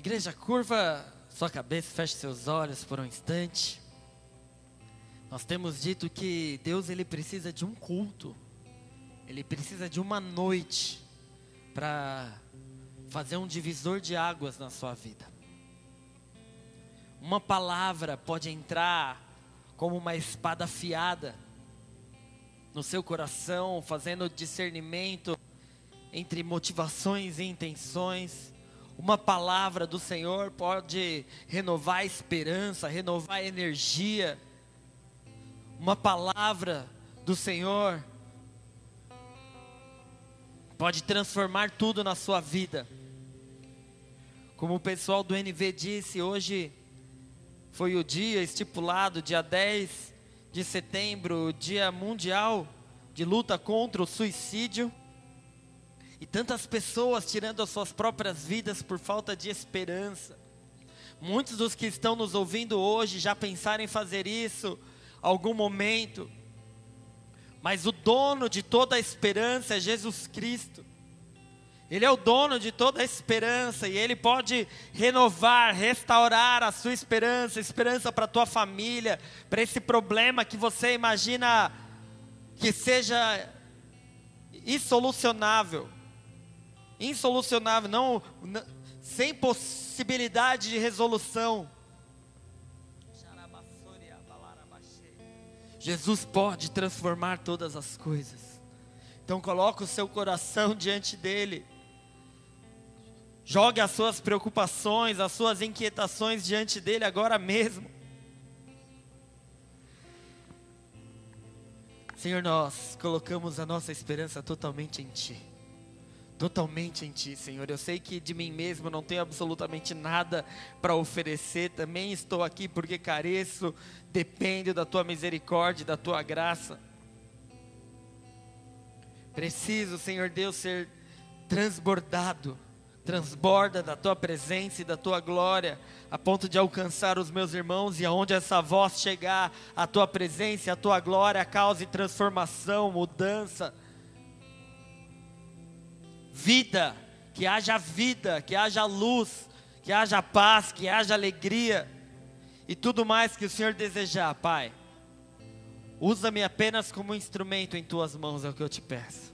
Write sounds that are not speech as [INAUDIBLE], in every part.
Igreja, curva sua cabeça, feche seus olhos por um instante. Nós temos dito que Deus ele precisa de um culto. Ele precisa de uma noite para fazer um divisor de águas na sua vida. Uma palavra pode entrar como uma espada afiada no seu coração, fazendo discernimento entre motivações e intenções uma palavra do Senhor pode renovar a esperança, renovar a energia. Uma palavra do Senhor pode transformar tudo na sua vida. Como o pessoal do NV disse, hoje foi o dia estipulado, dia 10 de setembro, o dia mundial de luta contra o suicídio. E tantas pessoas tirando as suas próprias vidas por falta de esperança. Muitos dos que estão nos ouvindo hoje já pensaram em fazer isso algum momento. Mas o dono de toda a esperança é Jesus Cristo. Ele é o dono de toda a esperança e ele pode renovar, restaurar a sua esperança, esperança para a tua família, para esse problema que você imagina que seja insolucionável insolucionável, não, não sem possibilidade de resolução. Jesus pode transformar todas as coisas. Então coloque o seu coração diante dele. Jogue as suas preocupações, as suas inquietações diante dele agora mesmo. Senhor, nós colocamos a nossa esperança totalmente em Ti totalmente em Ti, Senhor. Eu sei que de mim mesmo não tenho absolutamente nada para oferecer, também estou aqui porque careço, dependo da Tua misericórdia, da Tua graça. Preciso, Senhor Deus, ser transbordado, transborda da Tua presença e da Tua glória, a ponto de alcançar os meus irmãos e aonde essa voz chegar, a Tua presença, a Tua glória cause transformação, mudança vida, que haja vida, que haja luz, que haja paz, que haja alegria e tudo mais que o Senhor desejar, Pai. Usa-me apenas como instrumento em tuas mãos, é o que eu te peço.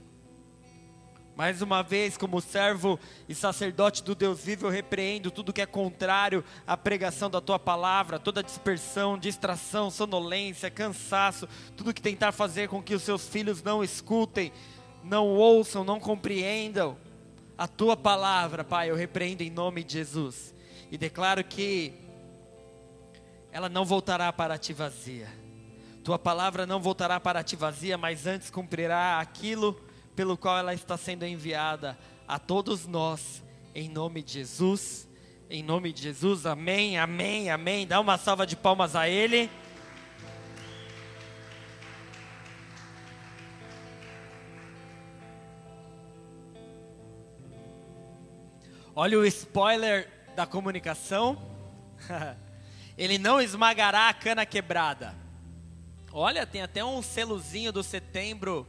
Mais uma vez, como servo e sacerdote do Deus vivo, eu repreendo tudo que é contrário à pregação da tua palavra, toda dispersão, distração, sonolência, cansaço, tudo que tentar fazer com que os seus filhos não escutem, não ouçam, não compreendam a tua palavra, Pai, eu repreendo em nome de Jesus e declaro que ela não voltará para ti vazia. Tua palavra não voltará para ti vazia, mas antes cumprirá aquilo pelo qual ela está sendo enviada a todos nós, em nome de Jesus. Em nome de Jesus, amém, amém, amém. Dá uma salva de palmas a Ele. Olha o spoiler da comunicação. [LAUGHS] Ele não esmagará a cana quebrada. Olha, tem até um selozinho do setembro,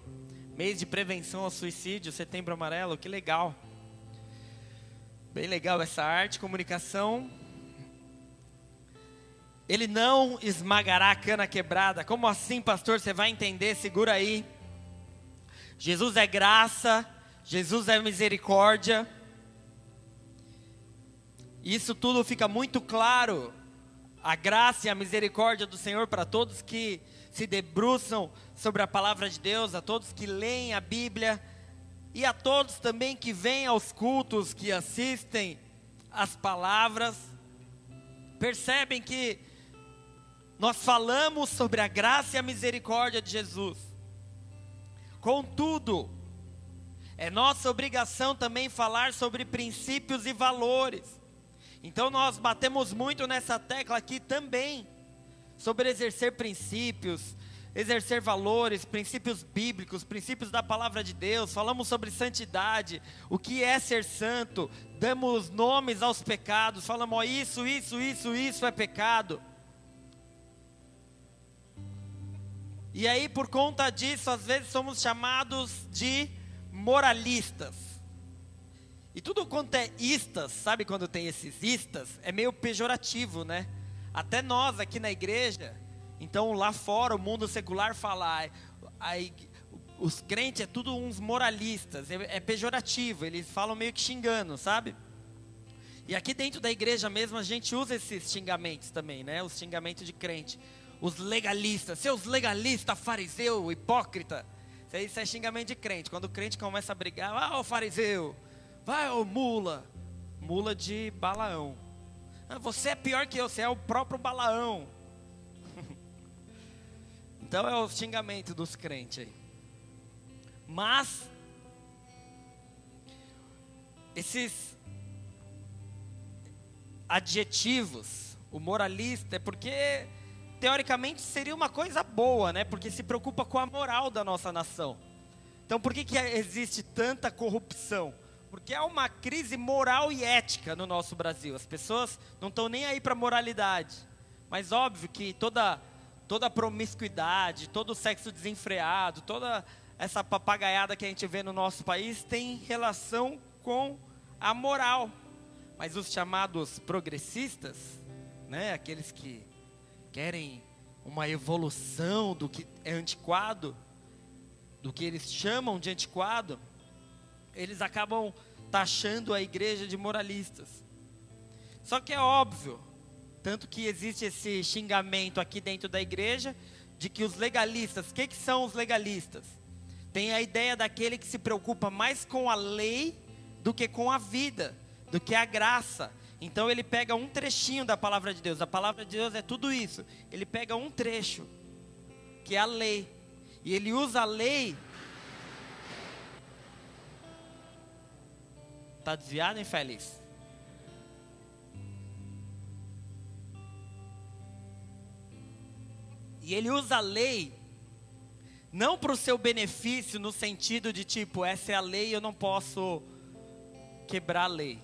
mês de prevenção ao suicídio, setembro amarelo, que legal. Bem legal essa arte, comunicação. Ele não esmagará a cana quebrada. Como assim, pastor? Você vai entender, segura aí. Jesus é graça, Jesus é misericórdia. Isso tudo fica muito claro. A graça e a misericórdia do Senhor para todos que se debruçam sobre a palavra de Deus, a todos que leem a Bíblia e a todos também que vêm aos cultos, que assistem às palavras. Percebem que nós falamos sobre a graça e a misericórdia de Jesus. Contudo, é nossa obrigação também falar sobre princípios e valores. Então nós batemos muito nessa tecla aqui também, sobre exercer princípios, exercer valores, princípios bíblicos, princípios da palavra de Deus, falamos sobre santidade, o que é ser santo, damos nomes aos pecados, falamos, ó, isso, isso, isso, isso é pecado. E aí, por conta disso, às vezes somos chamados de moralistas. E tudo quanto é istas, sabe quando tem esses istas? É meio pejorativo, né? Até nós aqui na igreja, então lá fora o mundo secular fala, aí, os crentes é tudo uns moralistas, é, é pejorativo, eles falam meio que xingando, sabe? E aqui dentro da igreja mesmo a gente usa esses xingamentos também, né? Os xingamentos de crente. Os legalistas, seus legalistas, fariseu, hipócrita. Isso é xingamento de crente. Quando o crente começa a brigar, ah, o fariseu, vai, ô mula. Mula de Balaão. Ah, você é pior que eu, você é o próprio Balaão. [LAUGHS] então é o xingamento dos crentes aí. Mas, esses adjetivos, o moralista, é porque teoricamente seria uma coisa boa, né? Porque se preocupa com a moral da nossa nação. Então, por que, que existe tanta corrupção? Porque há uma crise moral e ética no nosso Brasil. As pessoas não estão nem aí para moralidade. Mas óbvio que toda toda promiscuidade, todo sexo desenfreado, toda essa papagaiada que a gente vê no nosso país tem relação com a moral. Mas os chamados progressistas, né, aqueles que querem uma evolução do que é antiquado, do que eles chamam de antiquado, eles acabam taxando a igreja de moralistas. Só que é óbvio, tanto que existe esse xingamento aqui dentro da igreja, de que os legalistas, o que, que são os legalistas? Tem a ideia daquele que se preocupa mais com a lei do que com a vida do que a graça. Então ele pega um trechinho da palavra de Deus. A palavra de Deus é tudo isso. Ele pega um trecho, que é a lei. E ele usa a lei. Tá desviado, hein, Félix? E ele usa a lei não para o seu benefício no sentido de tipo, essa é a lei, eu não posso quebrar a lei.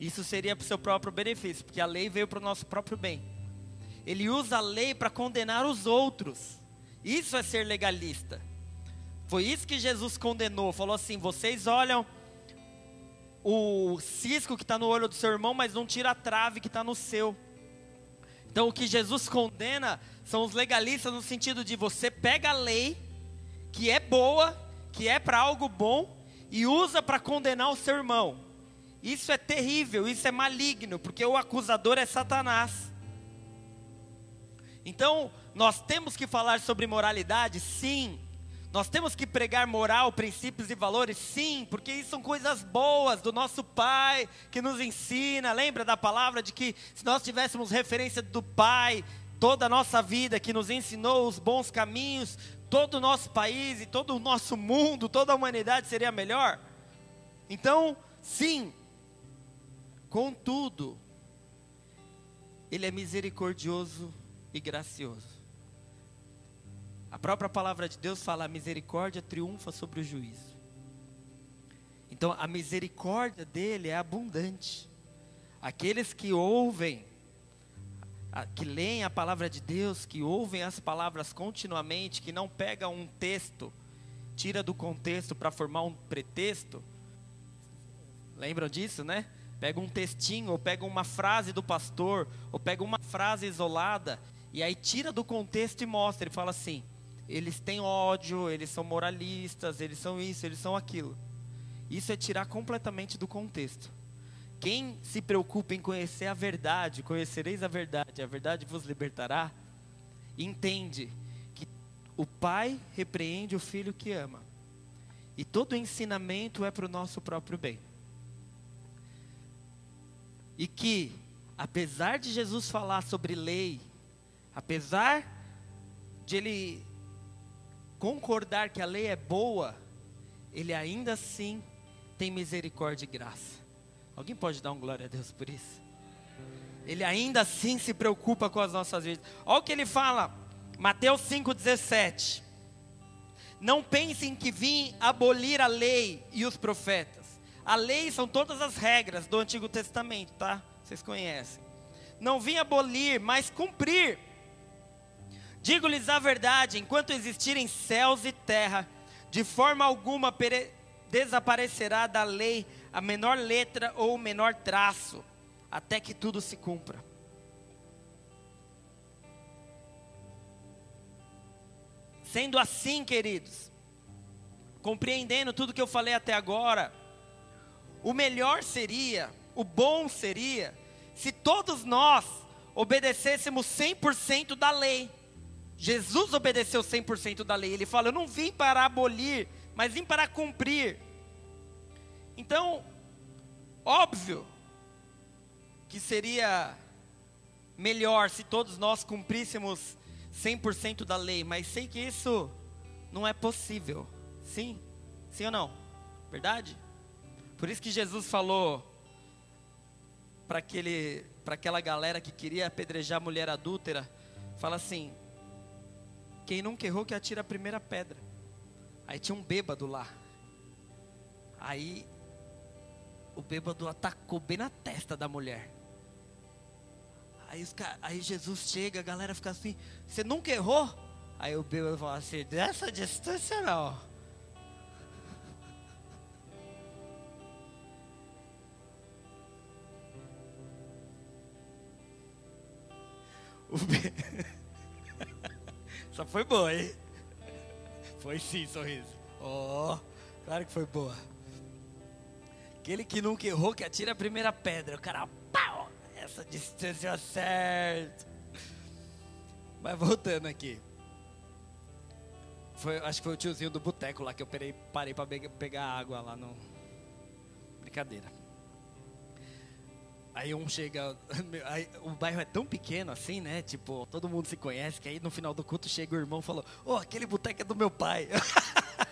Isso seria para o seu próprio benefício, porque a lei veio para o nosso próprio bem. Ele usa a lei para condenar os outros. Isso é ser legalista. Foi isso que Jesus condenou. Falou assim: vocês olham o cisco que está no olho do seu irmão, mas não tira a trave que está no seu. Então o que Jesus condena são os legalistas no sentido de você pega a lei, que é boa, que é para algo bom, e usa para condenar o seu irmão. Isso é terrível, isso é maligno, porque o acusador é Satanás. Então, nós temos que falar sobre moralidade? Sim. Nós temos que pregar moral, princípios e valores? Sim, porque isso são coisas boas do nosso Pai que nos ensina. Lembra da palavra de que se nós tivéssemos referência do Pai toda a nossa vida, que nos ensinou os bons caminhos, todo o nosso país e todo o nosso mundo, toda a humanidade seria melhor? Então, sim, Contudo, Ele é misericordioso e gracioso. A própria palavra de Deus fala: a misericórdia triunfa sobre o juízo. Então, a misericórdia dele é abundante. Aqueles que ouvem, que leem a palavra de Deus, que ouvem as palavras continuamente, que não pegam um texto, tira do contexto para formar um pretexto. Lembram disso, né? Pega um textinho, ou pega uma frase do pastor, ou pega uma frase isolada, e aí tira do contexto e mostra. Ele fala assim: eles têm ódio, eles são moralistas, eles são isso, eles são aquilo. Isso é tirar completamente do contexto. Quem se preocupa em conhecer a verdade, conhecereis a verdade, a verdade vos libertará, entende que o pai repreende o filho que ama. E todo ensinamento é para o nosso próprio bem. E que, apesar de Jesus falar sobre lei, apesar de ele concordar que a lei é boa, ele ainda assim tem misericórdia e graça. Alguém pode dar um glória a Deus por isso? Ele ainda assim se preocupa com as nossas vidas. Olha o que ele fala, Mateus 5,17. Não pensem que vim abolir a lei e os profetas. A lei são todas as regras do Antigo Testamento, tá? Vocês conhecem. Não vim abolir, mas cumprir. Digo-lhes a verdade: enquanto existirem céus e terra, de forma alguma desaparecerá da lei a menor letra ou o menor traço, até que tudo se cumpra. Sendo assim, queridos, compreendendo tudo que eu falei até agora, o melhor seria, o bom seria, se todos nós obedecêssemos 100% da lei. Jesus obedeceu 100% da lei. Ele fala: Eu não vim para abolir, mas vim para cumprir. Então, óbvio que seria melhor se todos nós cumpríssemos 100% da lei, mas sei que isso não é possível. Sim? Sim ou não? Verdade? Por isso que Jesus falou para aquele para aquela galera que queria apedrejar a mulher adúltera, fala assim: quem nunca errou que atira a primeira pedra. Aí tinha um bêbado lá. Aí o bêbado atacou bem na testa da mulher. Aí, os, aí Jesus chega, a galera fica assim, você nunca errou? Aí o bêbado fala assim, dessa distância não. [LAUGHS] O bê... [LAUGHS] Só foi boa, hein? Foi sim, sorriso. Oh, claro que foi boa. Aquele que nunca errou, que atira a primeira pedra. O cara, pau! Essa distância certa. Mas voltando aqui. Foi, acho que foi o tiozinho do boteco lá que eu parei, parei para pegar água lá no. Brincadeira. Aí um chega, [LAUGHS] aí, o bairro é tão pequeno assim, né? Tipo, todo mundo se conhece, que aí no final do culto chega o irmão e falou, ô, oh, aquele boteco é do meu pai.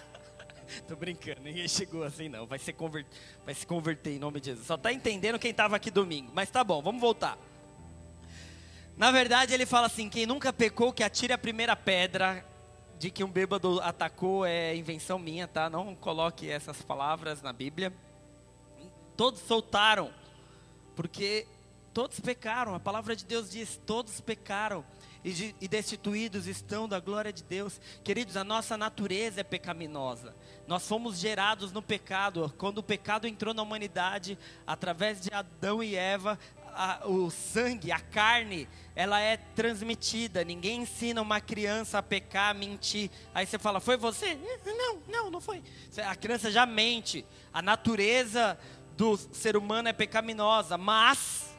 [LAUGHS] Tô brincando, ninguém chegou assim não, vai se, converter, vai se converter em nome de Jesus. Só tá entendendo quem estava aqui domingo, mas tá bom, vamos voltar. Na verdade ele fala assim, quem nunca pecou que atire a primeira pedra, de que um bêbado atacou é invenção minha, tá? Não coloque essas palavras na Bíblia. Todos soltaram porque todos pecaram, a palavra de Deus diz: todos pecaram e, e destituídos estão da glória de Deus. Queridos, a nossa natureza é pecaminosa. Nós fomos gerados no pecado. Quando o pecado entrou na humanidade, através de Adão e Eva, a, o sangue, a carne, ela é transmitida. Ninguém ensina uma criança a pecar, a mentir. Aí você fala, foi você? Não, não, não foi. A criança já mente. A natureza do ser humano é pecaminosa, mas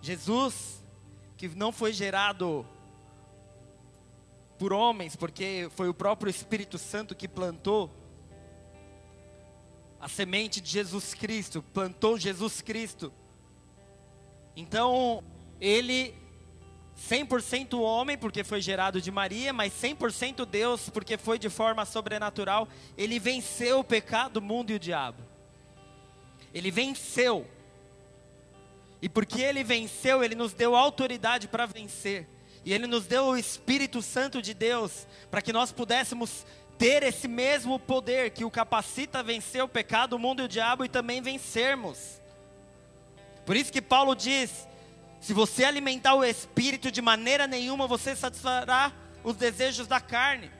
Jesus, que não foi gerado por homens, porque foi o próprio Espírito Santo que plantou a semente de Jesus Cristo, plantou Jesus Cristo. Então, ele 100% homem, porque foi gerado de Maria, mas 100% Deus, porque foi de forma sobrenatural, ele venceu o pecado, o mundo e o diabo. Ele venceu. E porque ele venceu, ele nos deu autoridade para vencer. E ele nos deu o Espírito Santo de Deus para que nós pudéssemos ter esse mesmo poder que o capacita a vencer o pecado, o mundo e o diabo e também vencermos. Por isso que Paulo diz: se você alimentar o espírito de maneira nenhuma, você satisfará os desejos da carne.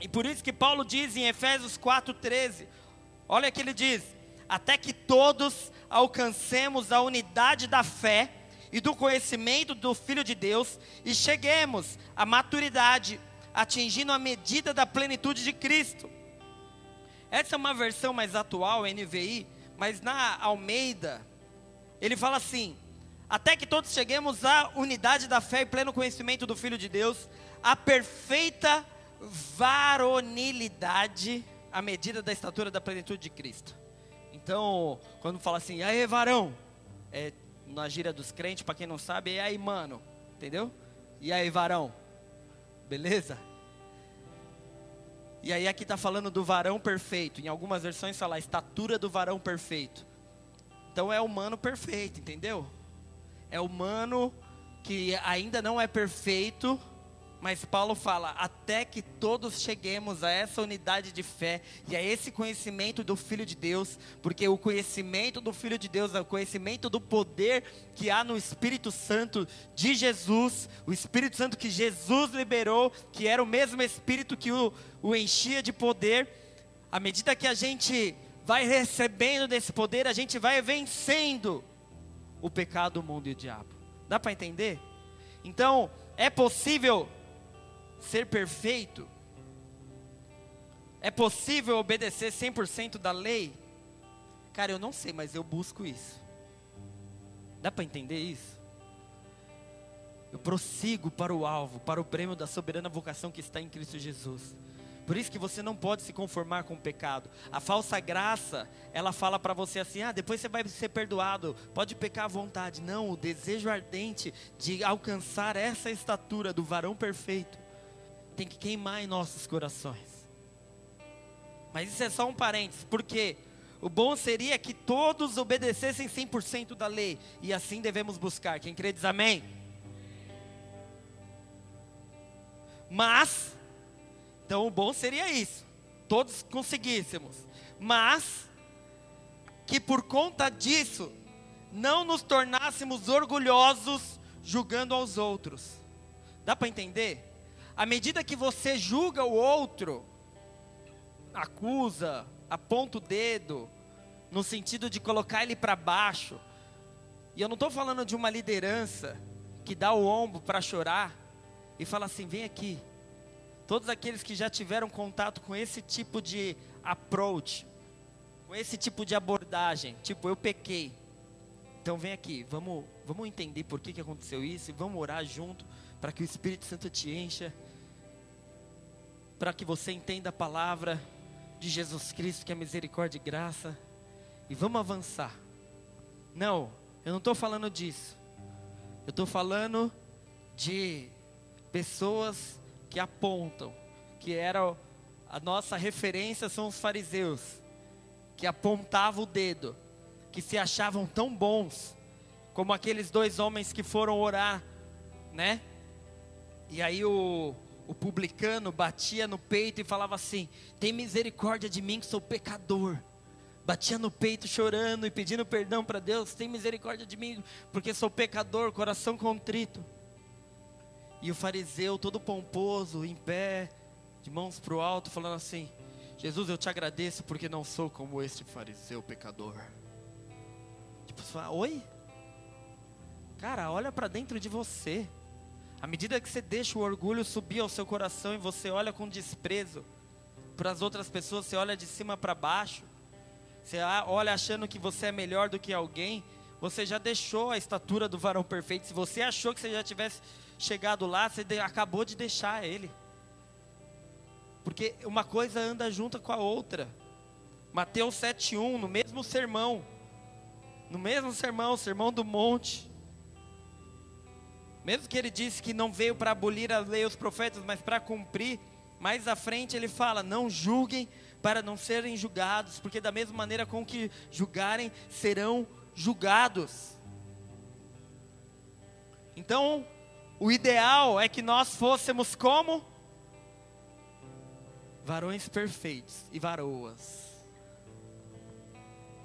E por isso que Paulo diz em Efésios 4:13, olha que ele diz: até que todos alcancemos a unidade da fé e do conhecimento do Filho de Deus e cheguemos à maturidade, atingindo a medida da plenitude de Cristo. Essa é uma versão mais atual, NVI, mas na Almeida, ele fala assim: até que todos cheguemos à unidade da fé e pleno conhecimento do Filho de Deus, a perfeita varonilidade, à medida da estatura da plenitude de Cristo. Então, quando fala assim, aí, varão, é, na gíria dos crentes, para quem não sabe, e aí, mano, entendeu? E aí, varão, beleza? E aí aqui está falando do varão perfeito. Em algumas versões fala a estatura do varão perfeito. Então é humano perfeito, entendeu? É humano que ainda não é perfeito, mas Paulo fala: até que todos cheguemos a essa unidade de fé e a esse conhecimento do Filho de Deus, porque o conhecimento do Filho de Deus é o conhecimento do poder que há no Espírito Santo de Jesus, o Espírito Santo que Jesus liberou, que era o mesmo Espírito que o, o enchia de poder. À medida que a gente vai recebendo desse poder, a gente vai vencendo o pecado, o mundo e o diabo. Dá para entender? Então, é possível ser perfeito? É possível obedecer 100% da lei? Cara, eu não sei, mas eu busco isso. Dá para entender isso? Eu prossigo para o alvo, para o prêmio da soberana vocação que está em Cristo Jesus. Por isso que você não pode se conformar com o pecado. A falsa graça, ela fala para você assim: ah, depois você vai ser perdoado, pode pecar à vontade. Não, o desejo ardente de alcançar essa estatura do varão perfeito tem que queimar em nossos corações. Mas isso é só um parênteses, porque o bom seria que todos obedecessem 100% da lei, e assim devemos buscar. Quem crê diz amém? Mas, então o bom seria isso, todos conseguíssemos, mas, que por conta disso, não nos tornássemos orgulhosos julgando aos outros. Dá para entender? À medida que você julga o outro, acusa, aponta o dedo, no sentido de colocar ele para baixo, e eu não estou falando de uma liderança que dá o ombro para chorar, e fala assim: vem aqui. Todos aqueles que já tiveram contato com esse tipo de approach, com esse tipo de abordagem, tipo, eu pequei. Então vem aqui, vamos, vamos entender por que, que aconteceu isso e vamos orar junto para que o Espírito Santo te encha, para que você entenda a palavra de Jesus Cristo, que é misericórdia e graça, e vamos avançar. Não, eu não estou falando disso. Eu estou falando de pessoas que apontam, que era a nossa referência são os fariseus, que apontavam o dedo, que se achavam tão bons, como aqueles dois homens que foram orar, né? E aí o, o publicano batia no peito e falava assim: Tem misericórdia de mim que sou pecador. Batia no peito chorando e pedindo perdão para Deus: Tem misericórdia de mim porque sou pecador, coração contrito. E o fariseu, todo pomposo, em pé, de mãos para o alto, falando assim: Jesus, eu te agradeço porque não sou como este fariseu pecador. Tipo, você fala, oi? Cara, olha para dentro de você. À medida que você deixa o orgulho subir ao seu coração e você olha com desprezo para as outras pessoas, você olha de cima para baixo, você olha achando que você é melhor do que alguém, você já deixou a estatura do varão perfeito. Se você achou que você já tivesse chegado lá, você acabou de deixar ele. Porque uma coisa anda junto com a outra. Mateus 7:1, no mesmo sermão. No mesmo sermão, sermão do monte. Mesmo que ele disse que não veio para abolir a lei os profetas, mas para cumprir, mais à frente ele fala: "Não julguem para não serem julgados, porque da mesma maneira com que julgarem serão julgados". Então, o ideal é que nós fôssemos como varões perfeitos e varoas.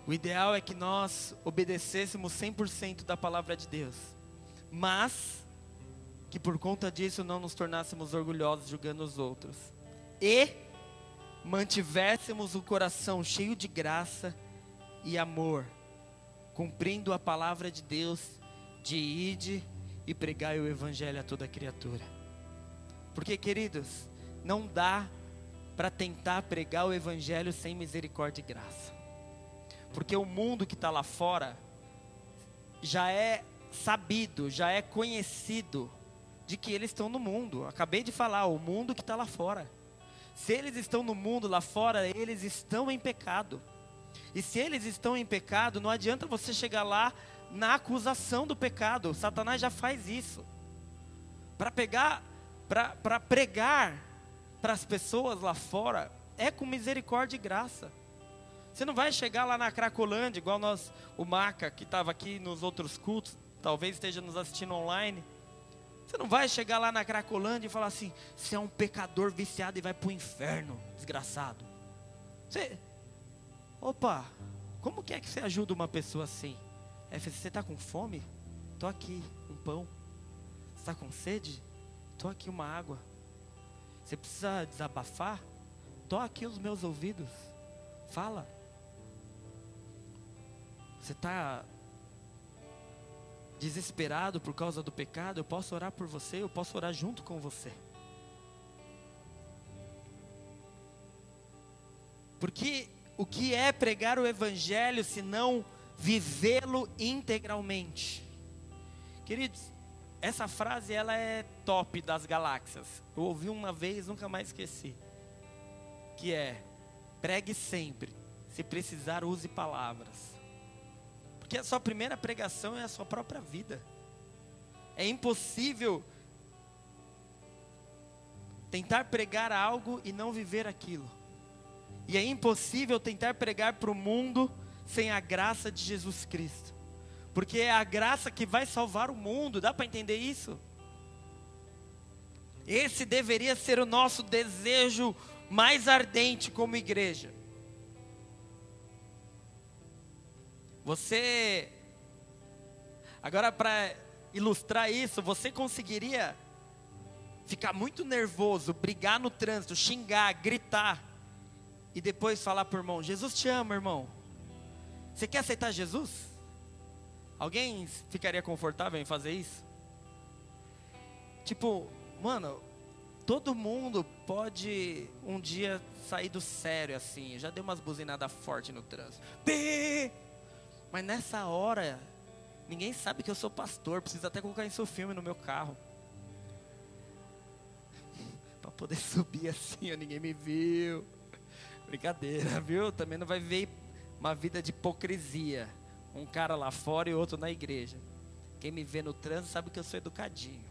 O ideal é que nós obedecêssemos 100% da palavra de Deus, mas que por conta disso não nos tornássemos orgulhosos julgando os outros e mantivéssemos o coração cheio de graça e amor, cumprindo a palavra de Deus de ide e pregai o evangelho a toda criatura. Porque, queridos, não dá para tentar pregar o evangelho sem misericórdia e graça. Porque o mundo que está lá fora já é sabido, já é conhecido de que eles estão no mundo. Acabei de falar, o mundo que está lá fora. Se eles estão no mundo lá fora, eles estão em pecado. E se eles estão em pecado, não adianta você chegar lá na acusação do pecado. Satanás já faz isso. Para pegar, para pregar para as pessoas lá fora, é com misericórdia e graça. Você não vai chegar lá na Cracolândia, igual nós, o Maca, que estava aqui nos outros cultos, talvez esteja nos assistindo online. Você não vai chegar lá na Cracolândia e falar assim: você é um pecador viciado e vai para o inferno, desgraçado. Você, opa, como que é que você ajuda uma pessoa assim? É, você está com fome? Estou aqui, um pão. Está com sede? Estou aqui, uma água. Você precisa desabafar? Estou aqui os meus ouvidos. Fala. Você está desesperado por causa do pecado? Eu posso orar por você, eu posso orar junto com você. Porque o que é pregar o Evangelho se não vivê-lo integralmente? Queridos, essa frase ela é top das galáxias. Eu ouvi uma vez, nunca mais esqueci. Que é: pregue sempre, se precisar use palavras. Porque a sua primeira pregação é a sua própria vida. É impossível tentar pregar algo e não viver aquilo. E é impossível tentar pregar para o mundo sem a graça de Jesus Cristo. Porque é a graça que vai salvar o mundo, dá para entender isso? Esse deveria ser o nosso desejo mais ardente como igreja. Você. Agora, para ilustrar isso, você conseguiria ficar muito nervoso, brigar no trânsito, xingar, gritar e depois falar para o irmão: Jesus te ama, irmão. Você quer aceitar Jesus? Alguém ficaria confortável em fazer isso? Tipo, mano, todo mundo pode um dia sair do sério assim. Eu já dei umas buzinadas fortes no trânsito. Mas nessa hora, ninguém sabe que eu sou pastor. Preciso até colocar isso filme no meu carro. [LAUGHS] para poder subir assim, ninguém me viu. Brincadeira, [LAUGHS] viu? Também não vai ver uma vida de hipocrisia. Um cara lá fora e outro na igreja. Quem me vê no trânsito sabe que eu sou educadinho.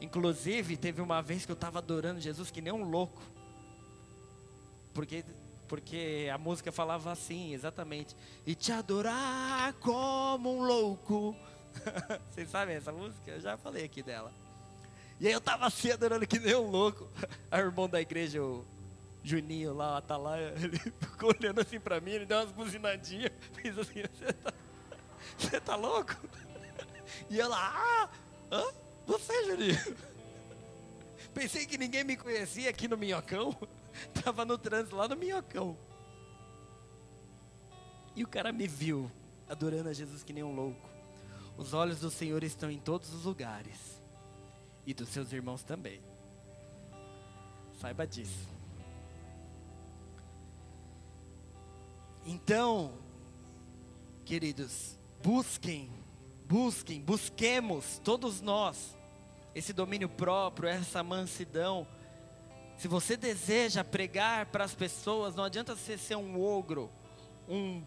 Inclusive, teve uma vez que eu estava adorando Jesus que nem um louco. Porque, porque a música falava assim, exatamente. E te adorar como um louco. [LAUGHS] Vocês sabem essa música? Eu já falei aqui dela. E aí eu estava assim adorando que nem um louco. [LAUGHS] A irmão da igreja, o Juninho lá, o Atalaia, ele [LAUGHS] ficou olhando assim pra mim, ele deu umas buzinadinhas, fez assim, você tá, você tá louco? E ela, ah, hã? você Juninho? Pensei que ninguém me conhecia aqui no Minhocão, [LAUGHS] tava no trânsito lá no Minhocão. E o cara me viu, adorando a Jesus que nem um louco. Os olhos do Senhor estão em todos os lugares, e dos seus irmãos também. Saiba disso. Então, queridos, busquem, busquem, busquemos, todos nós, esse domínio próprio, essa mansidão. Se você deseja pregar para as pessoas, não adianta você ser um ogro, um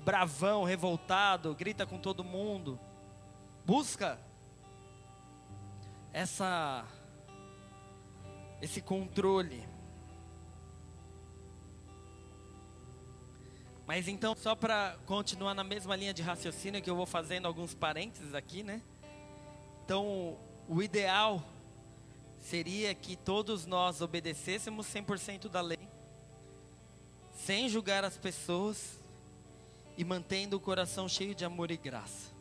bravão, revoltado, grita com todo mundo. Busca essa esse controle. Mas então, só para continuar na mesma linha de raciocínio que eu vou fazendo alguns parênteses aqui, né? Então, o ideal seria que todos nós obedecêssemos 100% da lei, sem julgar as pessoas e mantendo o coração cheio de amor e graça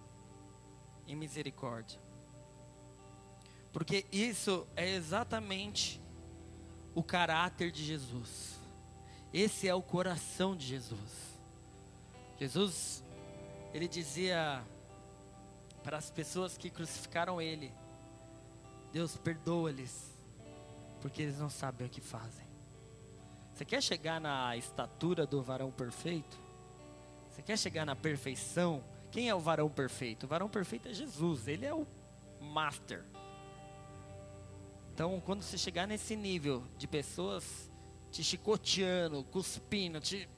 e misericórdia. Porque isso é exatamente o caráter de Jesus. Esse é o coração de Jesus. Jesus, ele dizia para as pessoas que crucificaram ele: Deus, perdoa-lhes, porque eles não sabem o que fazem. Você quer chegar na estatura do varão perfeito? Você quer chegar na perfeição? Quem é o varão perfeito? O varão perfeito é Jesus, ele é o master. Então, quando você chegar nesse nível de pessoas te chicoteando, cuspindo, te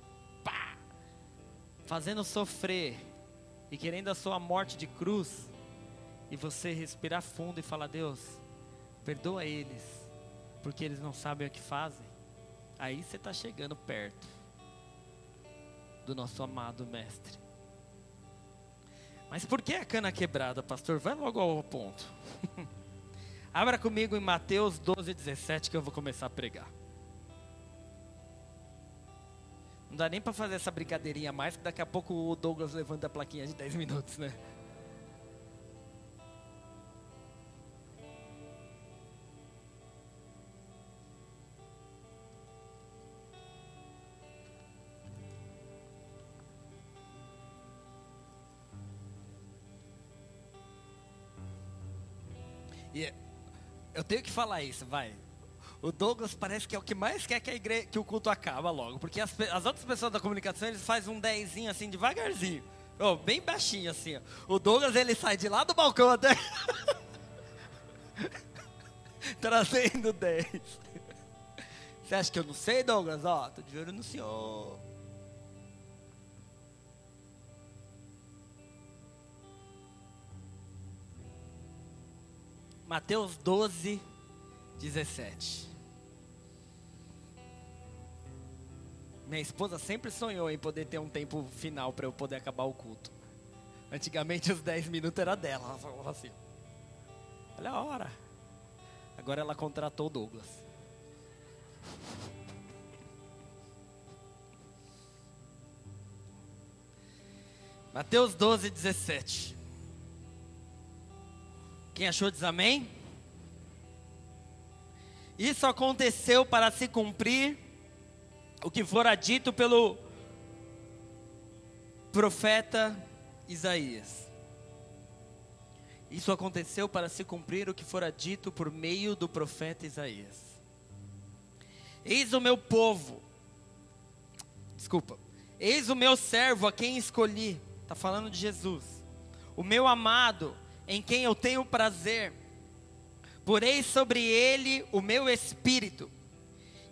fazendo sofrer e querendo a sua morte de cruz, e você respirar fundo e falar: Deus, perdoa eles, porque eles não sabem o que fazem. Aí você está chegando perto do nosso amado Mestre. Mas por que a cana quebrada, pastor? Vai logo ao ponto. [LAUGHS] Abra comigo em Mateus 12, 17 que eu vou começar a pregar. Não dá nem para fazer essa brincadeirinha mais, que daqui a pouco o Douglas levanta a plaquinha de 10 minutos, né? Tenho que falar isso, vai. O Douglas parece que é o que mais quer que, a igreja, que o culto acaba logo. Porque as, as outras pessoas da comunicação, eles fazem um dezinho assim, devagarzinho. Oh, bem baixinho assim. Ó. O Douglas, ele sai de lá do balcão até... [LAUGHS] Trazendo 10. Você acha que eu não sei, Douglas? Ó, tô de olho no senhor. Mateus 12, 17. Minha esposa sempre sonhou em poder ter um tempo final para eu poder acabar o culto. Antigamente os 10 minutos era dela. Ela falava assim: Olha a hora. Agora ela contratou o Douglas. Mateus 12, 17. Quem achou diz amém? Isso aconteceu para se cumprir o que fora dito pelo profeta Isaías. Isso aconteceu para se cumprir o que fora dito por meio do profeta Isaías. Eis o meu povo, desculpa, eis o meu servo a quem escolhi, está falando de Jesus, o meu amado, em quem eu tenho prazer, porei sobre ele o meu espírito,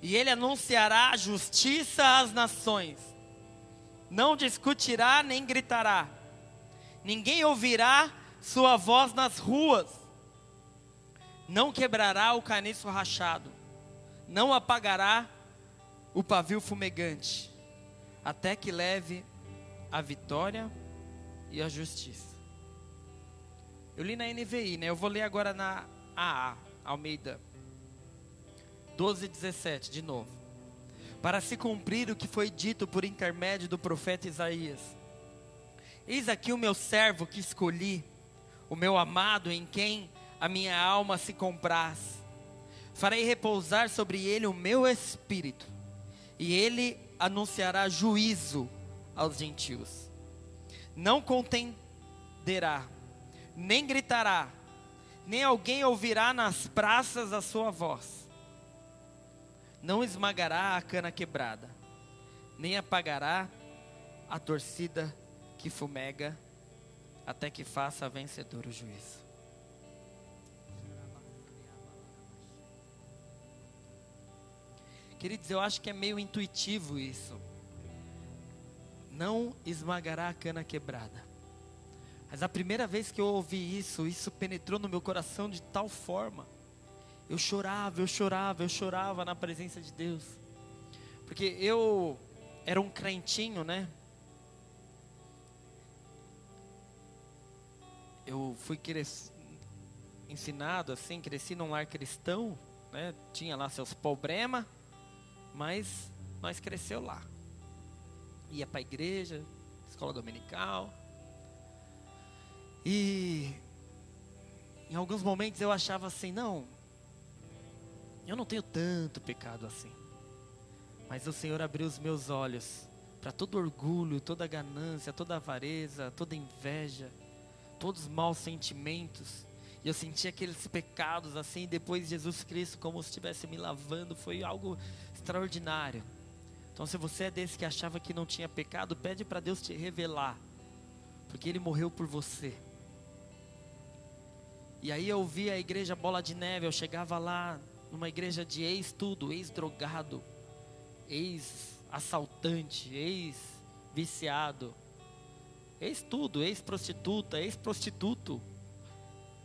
e ele anunciará justiça às nações, não discutirá nem gritará, ninguém ouvirá sua voz nas ruas, não quebrará o caniço rachado, não apagará o pavio fumegante, até que leve a vitória e a justiça. Eu li na NVI, né? Eu vou ler agora na AA, Almeida 12, 17, de novo. Para se cumprir o que foi dito por intermédio do profeta Isaías. Eis aqui o meu servo que escolhi, o meu amado em quem a minha alma se compraz. Farei repousar sobre ele o meu espírito, e ele anunciará juízo aos gentios. Não contenderá, nem gritará, nem alguém ouvirá nas praças a sua voz. Não esmagará a cana quebrada, nem apagará a torcida que fumega até que faça vencedor o juízo. Queridos, eu acho que é meio intuitivo isso. Não esmagará a cana quebrada. Mas a primeira vez que eu ouvi isso, isso penetrou no meu coração de tal forma. Eu chorava, eu chorava, eu chorava na presença de Deus. Porque eu era um crentinho, né? eu fui ensinado assim, cresci num lar cristão, né? Tinha lá seus problemas, mas nós cresceu lá. Ia para a igreja, escola dominical. E em alguns momentos eu achava assim, não, eu não tenho tanto pecado assim. Mas o Senhor abriu os meus olhos para todo orgulho, toda ganância, toda avareza, toda inveja todos os maus sentimentos. E eu senti aqueles pecados assim, depois Jesus Cristo, como se estivesse me lavando, foi algo extraordinário. Então, se você é desse que achava que não tinha pecado, pede para Deus te revelar, porque Ele morreu por você. E aí eu via a igreja Bola de Neve, eu chegava lá numa igreja de ex-tudo, ex-drogado, ex-assaltante, ex-viciado. Eis tudo, ex-prostituta, ex-prostituto,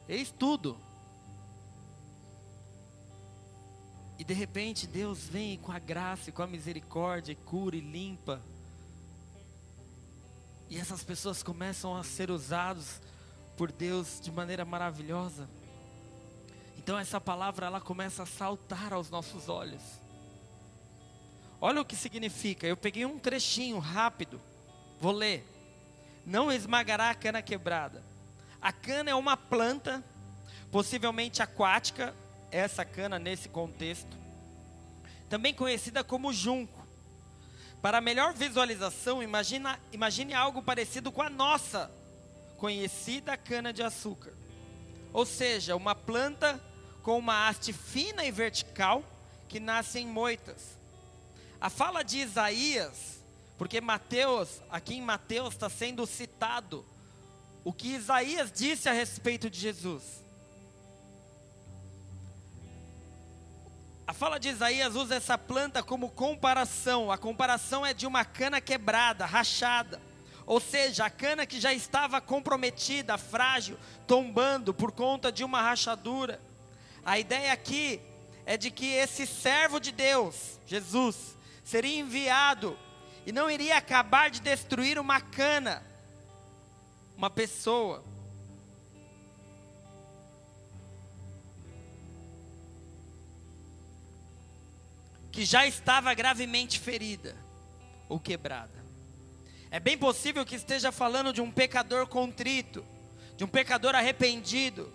eis tudo. E de repente Deus vem com a graça e com a misericórdia, e cura e limpa. E essas pessoas começam a ser usadas por Deus de maneira maravilhosa. Então essa palavra ela começa a saltar aos nossos olhos. Olha o que significa. Eu peguei um trechinho rápido. Vou ler não esmagará a cana quebrada. A cana é uma planta, possivelmente aquática, essa cana nesse contexto, também conhecida como junco. Para melhor visualização, imagina, imagine algo parecido com a nossa conhecida cana de açúcar. ou seja, uma planta com uma haste fina e vertical que nasce em moitas. A fala de Isaías, porque Mateus, aqui em Mateus está sendo citado o que Isaías disse a respeito de Jesus. A fala de Isaías usa essa planta como comparação. A comparação é de uma cana quebrada, rachada. Ou seja, a cana que já estava comprometida, frágil, tombando por conta de uma rachadura. A ideia aqui é de que esse servo de Deus, Jesus, seria enviado e não iria acabar de destruir uma cana, uma pessoa. Que já estava gravemente ferida ou quebrada. É bem possível que esteja falando de um pecador contrito, de um pecador arrependido,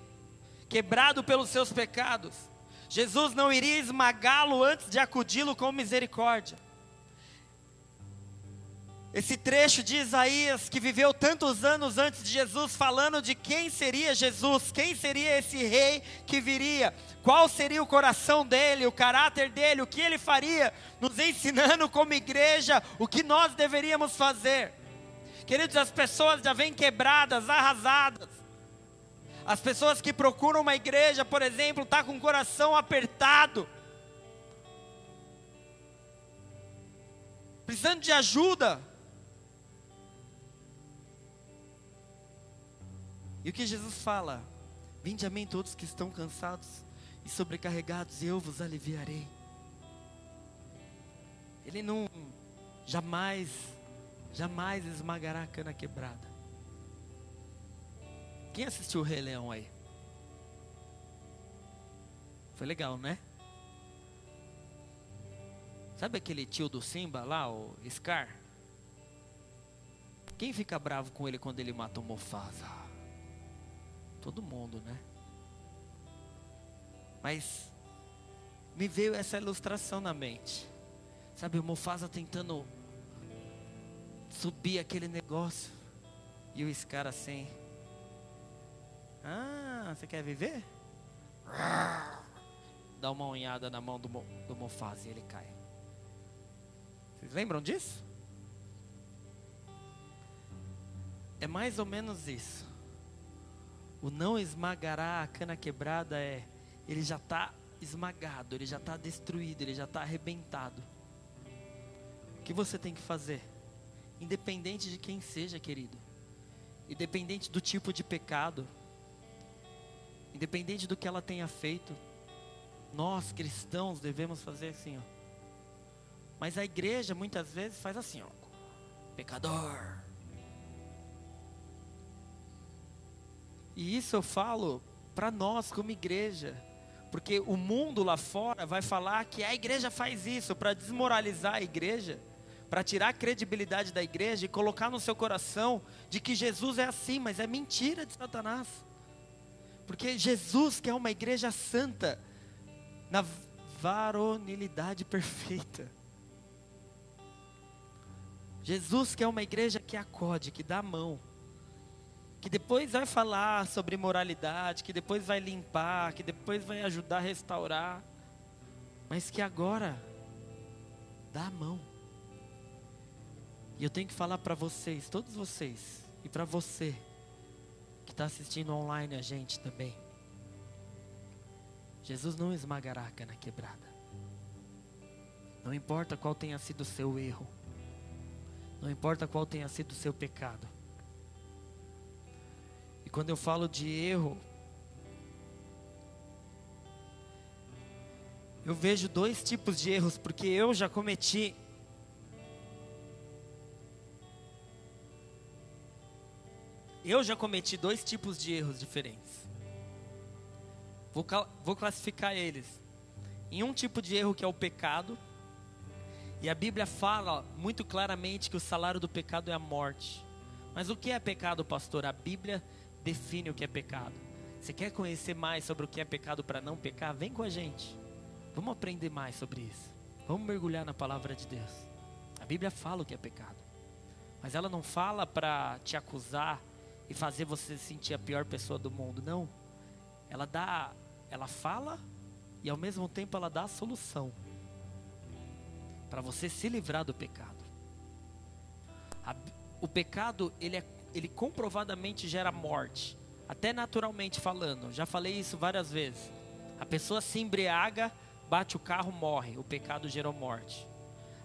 quebrado pelos seus pecados. Jesus não iria esmagá-lo antes de acudi-lo com misericórdia. Esse trecho de Isaías, que viveu tantos anos antes de Jesus, falando de quem seria Jesus, quem seria esse rei que viria, qual seria o coração dele, o caráter dele, o que ele faria, nos ensinando como igreja o que nós deveríamos fazer. Queridos, as pessoas já vêm quebradas, arrasadas. As pessoas que procuram uma igreja, por exemplo, tá com o coração apertado, precisando de ajuda E o que Jesus fala? Vinde a mim todos que estão cansados e sobrecarregados, e eu vos aliviarei. Ele não jamais, jamais esmagará a cana quebrada. Quem assistiu o Rei Leão aí? Foi legal, né? Sabe aquele tio do Simba lá, o Scar? Quem fica bravo com ele quando ele mata o Mufasa? Todo mundo, né? Mas me veio essa ilustração na mente. Sabe, o Mufasa tentando subir aquele negócio. E o Scar assim. Ah, você quer viver? Dá uma unhada na mão do, do e ele cai. Vocês lembram disso? É mais ou menos isso. O não esmagará a cana quebrada é, ele já está esmagado, ele já está destruído, ele já está arrebentado. O que você tem que fazer? Independente de quem seja, querido, independente do tipo de pecado, independente do que ela tenha feito, nós cristãos devemos fazer assim, ó. Mas a igreja muitas vezes faz assim, ó. Pecador, E isso eu falo para nós como igreja. Porque o mundo lá fora vai falar que a igreja faz isso para desmoralizar a igreja, para tirar a credibilidade da igreja e colocar no seu coração de que Jesus é assim, mas é mentira de Satanás. Porque Jesus quer uma igreja santa, na varonilidade perfeita. Jesus quer uma igreja que acode, que dá a mão que depois vai falar sobre moralidade, que depois vai limpar, que depois vai ajudar a restaurar, mas que agora dá a mão. E eu tenho que falar para vocês, todos vocês, e para você que está assistindo online a gente também. Jesus não esmagará a cana quebrada. Não importa qual tenha sido o seu erro. Não importa qual tenha sido o seu pecado quando eu falo de erro, eu vejo dois tipos de erros, porque eu já cometi. Eu já cometi dois tipos de erros diferentes. Vou, vou classificar eles. Em um tipo de erro que é o pecado, e a Bíblia fala muito claramente que o salário do pecado é a morte. Mas o que é pecado, pastor? A Bíblia define o que é pecado. Você quer conhecer mais sobre o que é pecado para não pecar? Vem com a gente. Vamos aprender mais sobre isso. Vamos mergulhar na palavra de Deus. A Bíblia fala o que é pecado. Mas ela não fala para te acusar e fazer você se sentir a pior pessoa do mundo. Não. ela dá, ela fala e ao mesmo tempo ela dá a solução para você se livrar do pecado. A, o pecado, ele, é, ele comprovadamente gera morte, até naturalmente falando. Já falei isso várias vezes. A pessoa se embriaga, bate o carro, morre. O pecado gerou morte.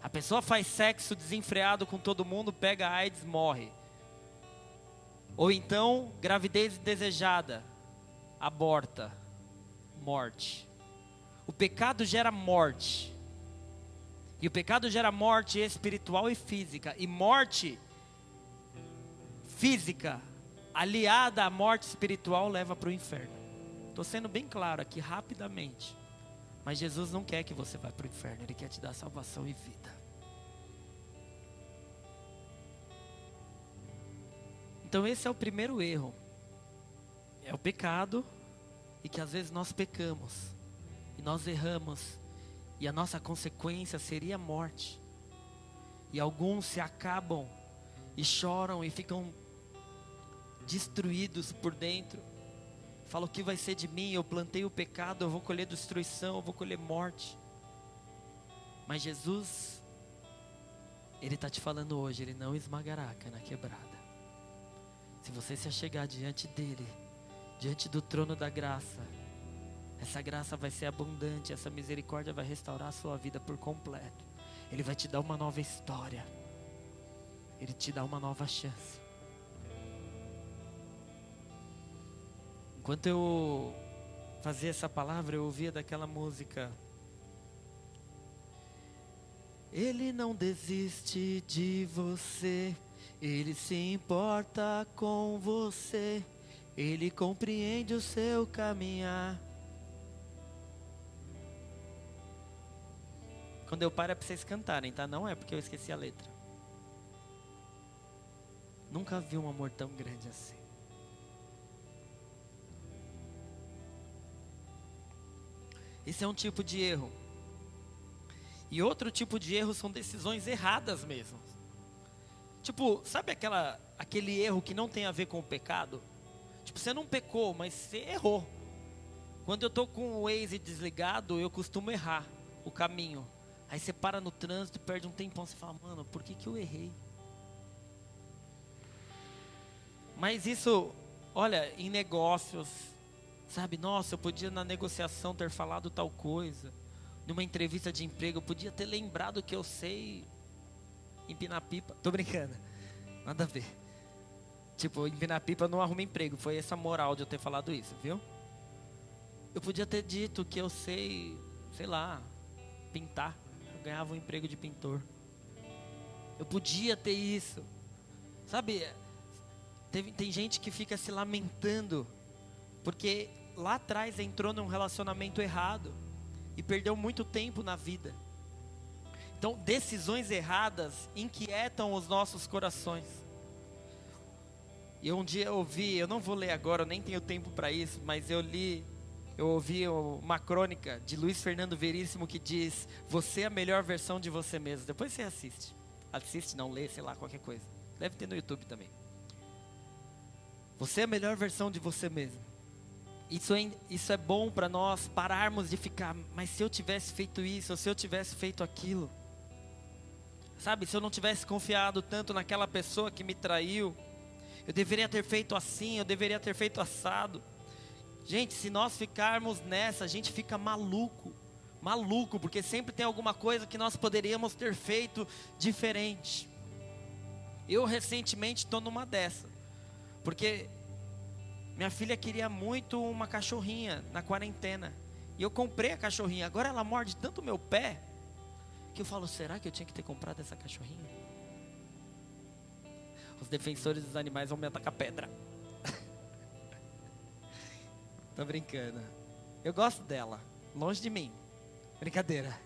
A pessoa faz sexo desenfreado com todo mundo, pega AIDS, morre. Ou então, gravidez desejada, aborta, morte. O pecado gera morte. E o pecado gera morte espiritual e física. E morte física aliada à morte espiritual leva para o inferno. Estou sendo bem claro aqui rapidamente. Mas Jesus não quer que você vá para o inferno, Ele quer te dar salvação e vida. Então esse é o primeiro erro. É o pecado e que às vezes nós pecamos e nós erramos e a nossa consequência seria a morte. E alguns se acabam e choram e ficam destruídos por dentro. Falam o que vai ser de mim? Eu plantei o pecado, eu vou colher destruição, eu vou colher morte. Mas Jesus, Ele está te falando hoje, Ele não esmagará a cana quebrada. Se você se achegar diante dEle, diante do trono da graça, essa graça vai ser abundante, essa misericórdia vai restaurar a sua vida por completo. Ele vai te dar uma nova história. Ele te dá uma nova chance. Enquanto eu fazia essa palavra, eu ouvia daquela música. Ele não desiste de você, ele se importa com você, ele compreende o seu caminhar. Quando eu paro é para vocês cantarem, tá? Não é porque eu esqueci a letra. Nunca vi um amor tão grande assim. Esse é um tipo de erro. E outro tipo de erro são decisões erradas mesmo. Tipo, sabe aquela, aquele erro que não tem a ver com o pecado? Tipo, você não pecou, mas você errou. Quando eu estou com o Waze desligado, eu costumo errar o caminho. Aí você para no trânsito, perde um tempão, você fala, mano, por que, que eu errei? Mas isso, olha, em negócios, sabe, nossa, eu podia na negociação ter falado tal coisa. Numa entrevista de emprego, eu podia ter lembrado que eu sei empinar pipa. Tô brincando, nada a ver. Tipo, empinar pipa não arruma emprego, foi essa moral de eu ter falado isso, viu? Eu podia ter dito que eu sei, sei lá, pintar ganhava um emprego de pintor. Eu podia ter isso. Sabe, teve, tem gente que fica se lamentando porque lá atrás entrou num relacionamento errado e perdeu muito tempo na vida. Então, decisões erradas inquietam os nossos corações. E um dia eu ouvi, eu não vou ler agora, eu nem tenho tempo para isso, mas eu li eu ouvi uma crônica de Luiz Fernando Veríssimo que diz: Você é a melhor versão de você mesmo. Depois você assiste. Assiste, não lê, sei lá, qualquer coisa. Deve ter no YouTube também. Você é a melhor versão de você mesmo. Isso é, isso é bom para nós pararmos de ficar, mas se eu tivesse feito isso, ou se eu tivesse feito aquilo. Sabe, se eu não tivesse confiado tanto naquela pessoa que me traiu, eu deveria ter feito assim, eu deveria ter feito assado. Gente, se nós ficarmos nessa, a gente fica maluco. Maluco, porque sempre tem alguma coisa que nós poderíamos ter feito diferente. Eu recentemente estou numa dessa. Porque minha filha queria muito uma cachorrinha na quarentena. E eu comprei a cachorrinha. Agora ela morde tanto meu pé que eu falo: será que eu tinha que ter comprado essa cachorrinha? Os defensores dos animais vão me atacar pedra. [LAUGHS] Tô brincando. Eu gosto dela, longe de mim. Brincadeira.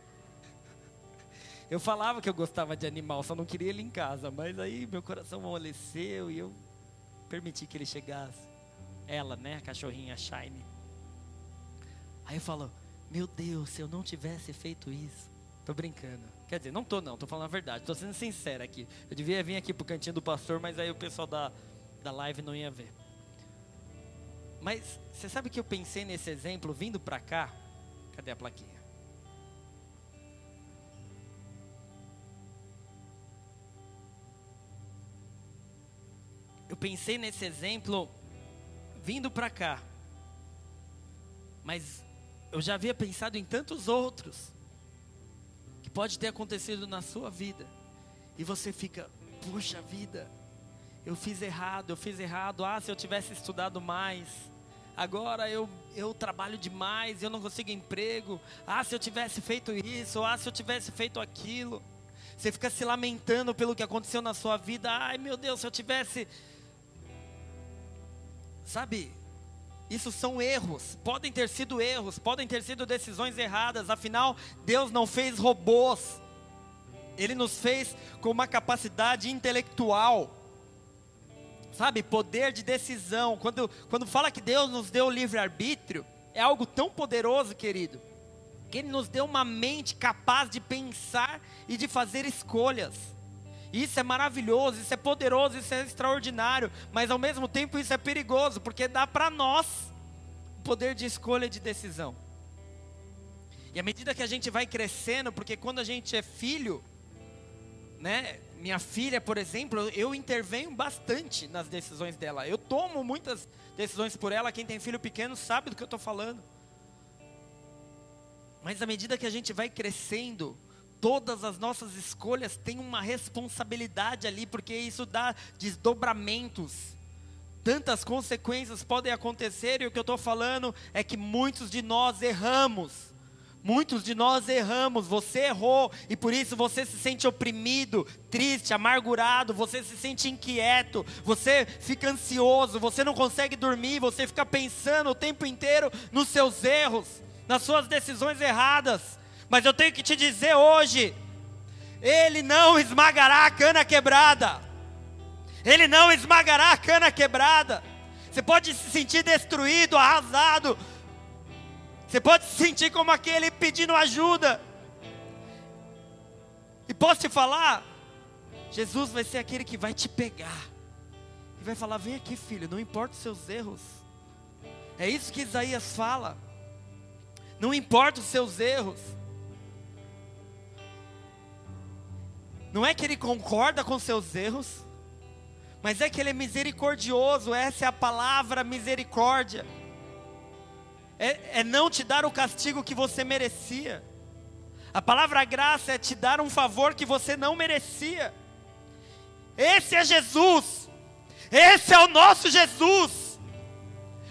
Eu falava que eu gostava de animal, só não queria ele em casa, mas aí meu coração amoleceu e eu permiti que ele chegasse. Ela, né, a cachorrinha Shine. Aí eu falo, meu Deus, se eu não tivesse feito isso. Tô brincando. Quer dizer, não tô não, tô falando a verdade. Tô sendo sincero aqui. Eu devia vir aqui pro cantinho do pastor, mas aí o pessoal da, da live não ia ver. Mas você sabe que eu pensei nesse exemplo vindo para cá? Cadê a plaquinha? Eu pensei nesse exemplo vindo para cá. Mas eu já havia pensado em tantos outros que pode ter acontecido na sua vida. E você fica, puxa vida, eu fiz errado, eu fiz errado. Ah, se eu tivesse estudado mais. Agora eu, eu trabalho demais, eu não consigo emprego. Ah, se eu tivesse feito isso, ah, se eu tivesse feito aquilo. Você fica se lamentando pelo que aconteceu na sua vida. Ai, meu Deus, se eu tivesse. Sabe, isso são erros, podem ter sido erros, podem ter sido decisões erradas, afinal, Deus não fez robôs, Ele nos fez com uma capacidade intelectual, sabe, poder de decisão. Quando, quando fala que Deus nos deu livre-arbítrio, é algo tão poderoso, querido, que Ele nos deu uma mente capaz de pensar e de fazer escolhas. Isso é maravilhoso, isso é poderoso, isso é extraordinário, mas ao mesmo tempo isso é perigoso, porque dá para nós o poder de escolha e de decisão. E à medida que a gente vai crescendo, porque quando a gente é filho, né, minha filha, por exemplo, eu intervenho bastante nas decisões dela. Eu tomo muitas decisões por ela. Quem tem filho pequeno sabe do que eu estou falando. Mas à medida que a gente vai crescendo, todas as nossas escolhas têm uma responsabilidade ali, porque isso dá desdobramentos. Tantas consequências podem acontecer, e o que eu estou falando é que muitos de nós erramos. Muitos de nós erramos, você errou e por isso você se sente oprimido, triste, amargurado, você se sente inquieto, você fica ansioso, você não consegue dormir, você fica pensando o tempo inteiro nos seus erros, nas suas decisões erradas. Mas eu tenho que te dizer hoje: Ele não esmagará a cana quebrada. Ele não esmagará a cana quebrada. Você pode se sentir destruído, arrasado. Você pode se sentir como aquele pedindo ajuda. E posso te falar? Jesus vai ser aquele que vai te pegar. E vai falar: vem aqui, filho, não importa os seus erros. É isso que Isaías fala. Não importa os seus erros. Não é que ele concorda com seus erros, mas é que ele é misericordioso, essa é a palavra misericórdia. É, é, não te dar o castigo que você merecia. A palavra graça é te dar um favor que você não merecia. Esse é Jesus. Esse é o nosso Jesus.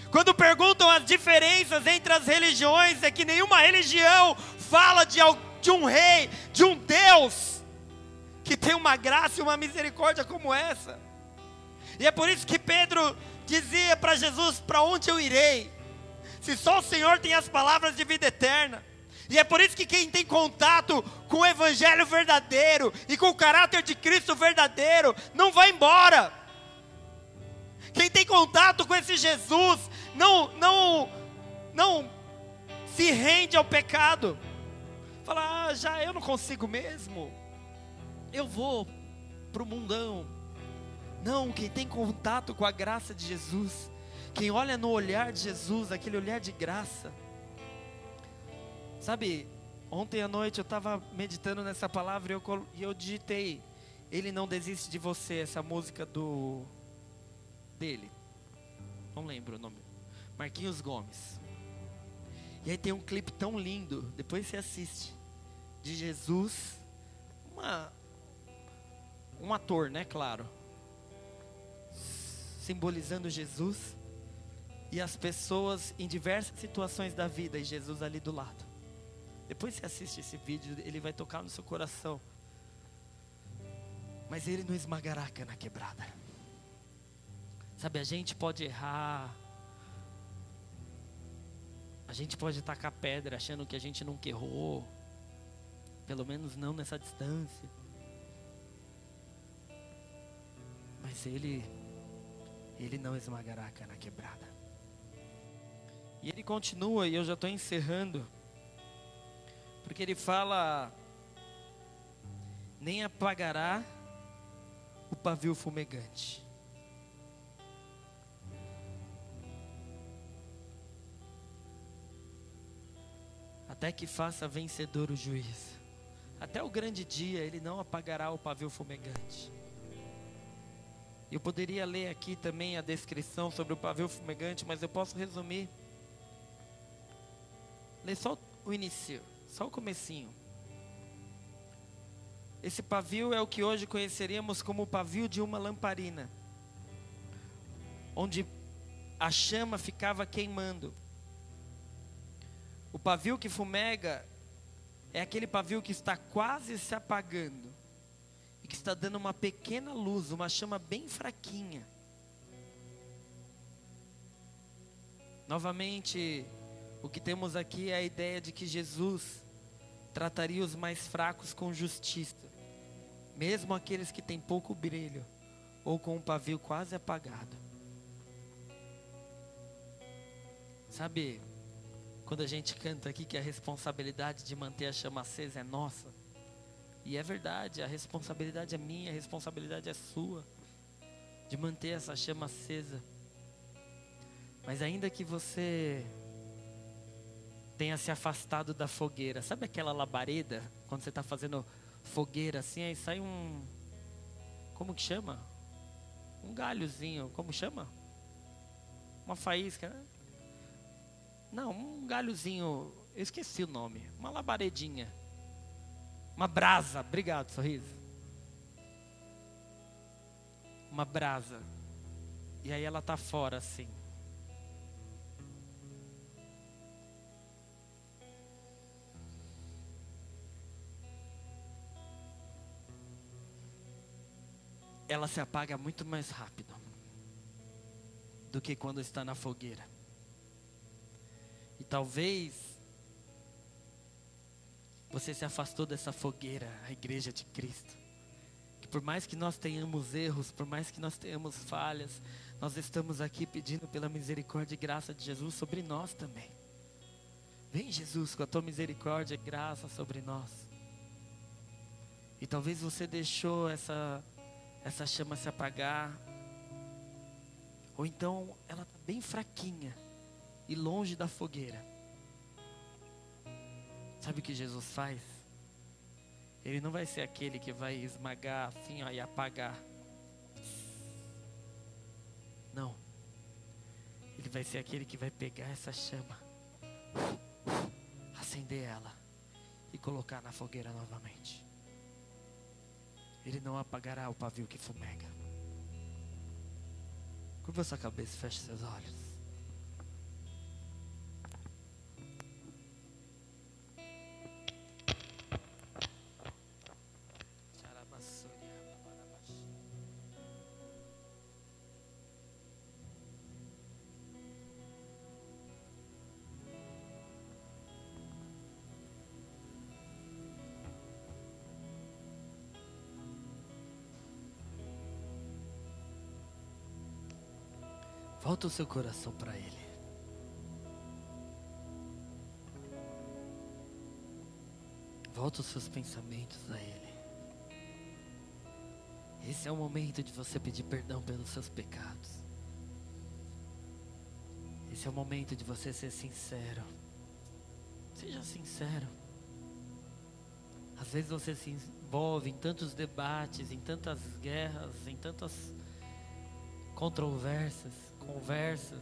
Quando perguntam as diferenças entre as religiões, é que nenhuma religião fala de, de um rei, de um Deus que tem uma graça e uma misericórdia como essa. E é por isso que Pedro dizia para Jesus: Para onde eu irei? Se só o Senhor tem as palavras de vida eterna. E é por isso que quem tem contato com o Evangelho verdadeiro e com o caráter de Cristo verdadeiro, não vai embora. Quem tem contato com esse Jesus, não, não, não se rende ao pecado. Fala, ah, já eu não consigo mesmo eu vou para o mundão. Não, quem tem contato com a graça de Jesus, quem olha no olhar de Jesus, aquele olhar de graça. Sabe, ontem à noite eu estava meditando nessa palavra e eu, e eu digitei: Ele não desiste de você, essa música do. dele. Não lembro o nome. Marquinhos Gomes. E aí tem um clipe tão lindo, depois você assiste, de Jesus, uma, um ator, né, claro, simbolizando Jesus e as pessoas em diversas situações da vida e Jesus ali do lado. Depois você assiste esse vídeo, ele vai tocar no seu coração. Mas ele não esmagará a cana quebrada. Sabe, a gente pode errar. A gente pode tacar pedra achando que a gente nunca errou. Pelo menos não nessa distância. Mas ele, ele não esmagará a cana quebrada. E ele continua, e eu já estou encerrando, porque ele fala: nem apagará o pavio fumegante. Até que faça vencedor o juiz. Até o grande dia ele não apagará o pavio fumegante. Eu poderia ler aqui também a descrição sobre o pavio fumegante, mas eu posso resumir. Lê só o início, só o comecinho. Esse pavio é o que hoje conheceríamos como o pavio de uma lamparina, onde a chama ficava queimando. O pavio que fumega é aquele pavio que está quase se apagando que está dando uma pequena luz, uma chama bem fraquinha. Novamente, o que temos aqui é a ideia de que Jesus trataria os mais fracos com justiça mesmo aqueles que têm pouco brilho ou com um pavio quase apagado. Sabe, quando a gente canta aqui que a responsabilidade de manter a chama acesa é nossa, e é verdade, a responsabilidade é minha, a responsabilidade é sua, de manter essa chama acesa. Mas ainda que você tenha se afastado da fogueira, sabe aquela labareda, quando você está fazendo fogueira assim, aí sai um. Como que chama? Um galhozinho, como chama? Uma faísca, né? Não, um galhozinho, eu esqueci o nome. Uma labaredinha. Uma brasa, obrigado, sorriso. Uma brasa. E aí ela tá fora assim. ela se apaga muito mais rápido do que quando está na fogueira. E talvez você se afastou dessa fogueira, a igreja de Cristo. Que por mais que nós tenhamos erros, por mais que nós tenhamos falhas, nós estamos aqui pedindo pela misericórdia e graça de Jesus sobre nós também. Vem Jesus com a tua misericórdia e graça sobre nós. E talvez você deixou essa essa chama se apagar. Ou então ela está bem fraquinha e longe da fogueira. Sabe o que Jesus faz? Ele não vai ser aquele que vai esmagar assim ó, e apagar. Não. Ele vai ser aquele que vai pegar essa chama, acender ela e colocar na fogueira novamente. Ele não apagará o pavio que fumega. Curva sua cabeça, feche seus olhos. Volta o seu coração para Ele. Volta os seus pensamentos a Ele. Esse é o momento de você pedir perdão pelos seus pecados. Esse é o momento de você ser sincero. Seja sincero. Às vezes você se envolve em tantos debates, em tantas guerras, em tantas controvérsias conversas.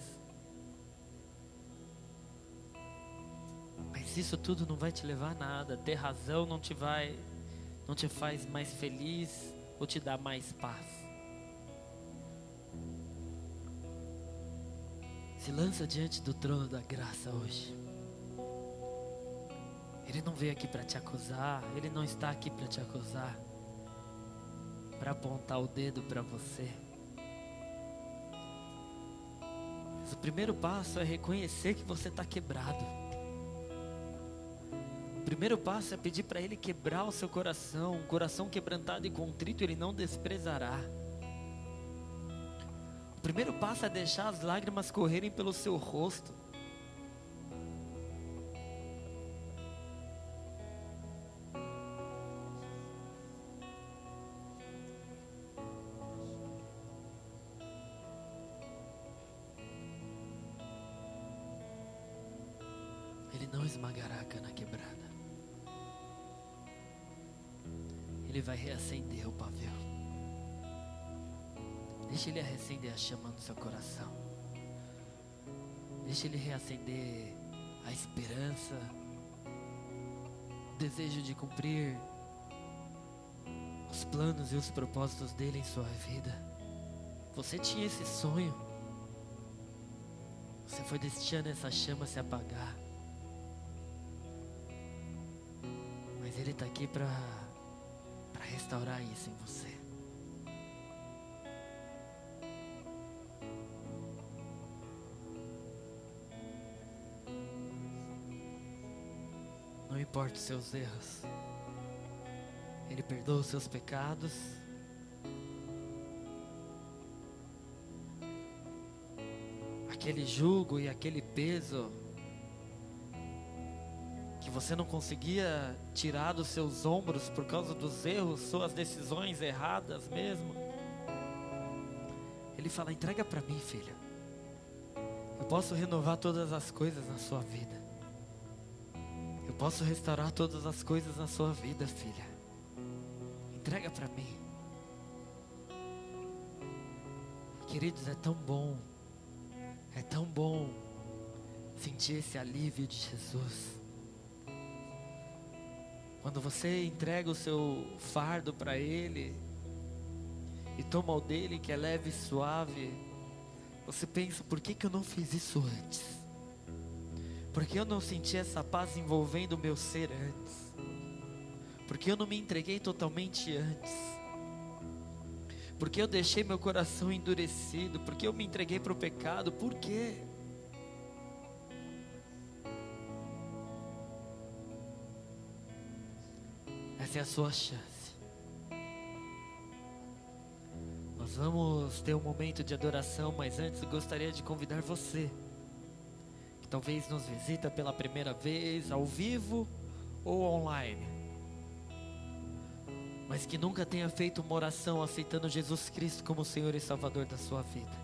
Mas isso tudo não vai te levar a nada. Ter razão não te vai, não te faz mais feliz ou te dá mais paz. Se lança diante do trono da graça hoje. Ele não veio aqui para te acusar, ele não está aqui para te acusar, para apontar o dedo para você. Mas o primeiro passo é reconhecer que você está quebrado. O primeiro passo é pedir para Ele quebrar o seu coração. Um coração quebrantado e contrito Ele não desprezará. O primeiro passo é deixar as lágrimas correrem pelo seu rosto. Não esmagará a cana quebrada. Ele vai reacender o pavio. Deixa Ele reacender a chama no seu coração. Deixa Ele reacender a esperança, o desejo de cumprir os planos e os propósitos dele em sua vida. Você tinha esse sonho. Você foi deixando essa chama se apagar. Está aqui para restaurar isso em você. Não importa os seus erros. Ele perdoa os seus pecados. Aquele jugo e aquele peso você não conseguia tirar dos seus ombros por causa dos erros, suas decisões erradas mesmo. Ele fala: entrega para mim, filha. Eu posso renovar todas as coisas na sua vida. Eu posso restaurar todas as coisas na sua vida, filha. Entrega para mim. Queridos, é tão bom, é tão bom sentir esse alívio de Jesus. Quando você entrega o seu fardo para Ele e toma o dele que é leve e suave, você pensa: por que, que eu não fiz isso antes? Por que eu não senti essa paz envolvendo o meu ser antes? Porque eu não me entreguei totalmente antes. Porque eu deixei meu coração endurecido. Porque eu me entreguei para o pecado. Por quê? Essa é a sua chance. Nós vamos ter um momento de adoração, mas antes gostaria de convidar você, que talvez nos visita pela primeira vez, ao vivo ou online, mas que nunca tenha feito uma oração aceitando Jesus Cristo como Senhor e Salvador da sua vida.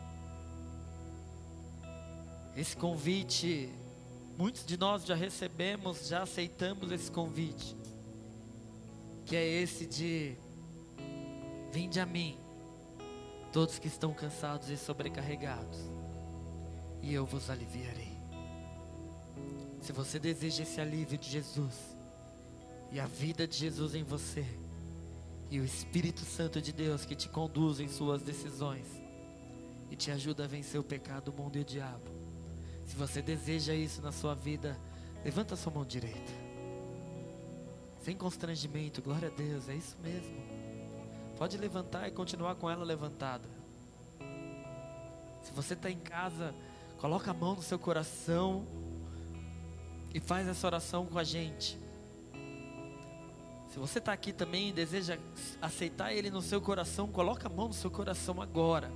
Esse convite, muitos de nós já recebemos, já aceitamos esse convite que é esse de vinde a mim, todos que estão cansados e sobrecarregados, e eu vos aliviarei. Se você deseja esse alívio de Jesus e a vida de Jesus em você, e o Espírito Santo de Deus que te conduz em suas decisões e te ajuda a vencer o pecado, o mundo e o diabo. Se você deseja isso na sua vida, levanta sua mão direita sem constrangimento, glória a Deus, é isso mesmo. Pode levantar e continuar com ela levantada. Se você está em casa, coloca a mão no seu coração e faz essa oração com a gente. Se você está aqui também e deseja aceitar Ele no seu coração, coloca a mão no seu coração agora.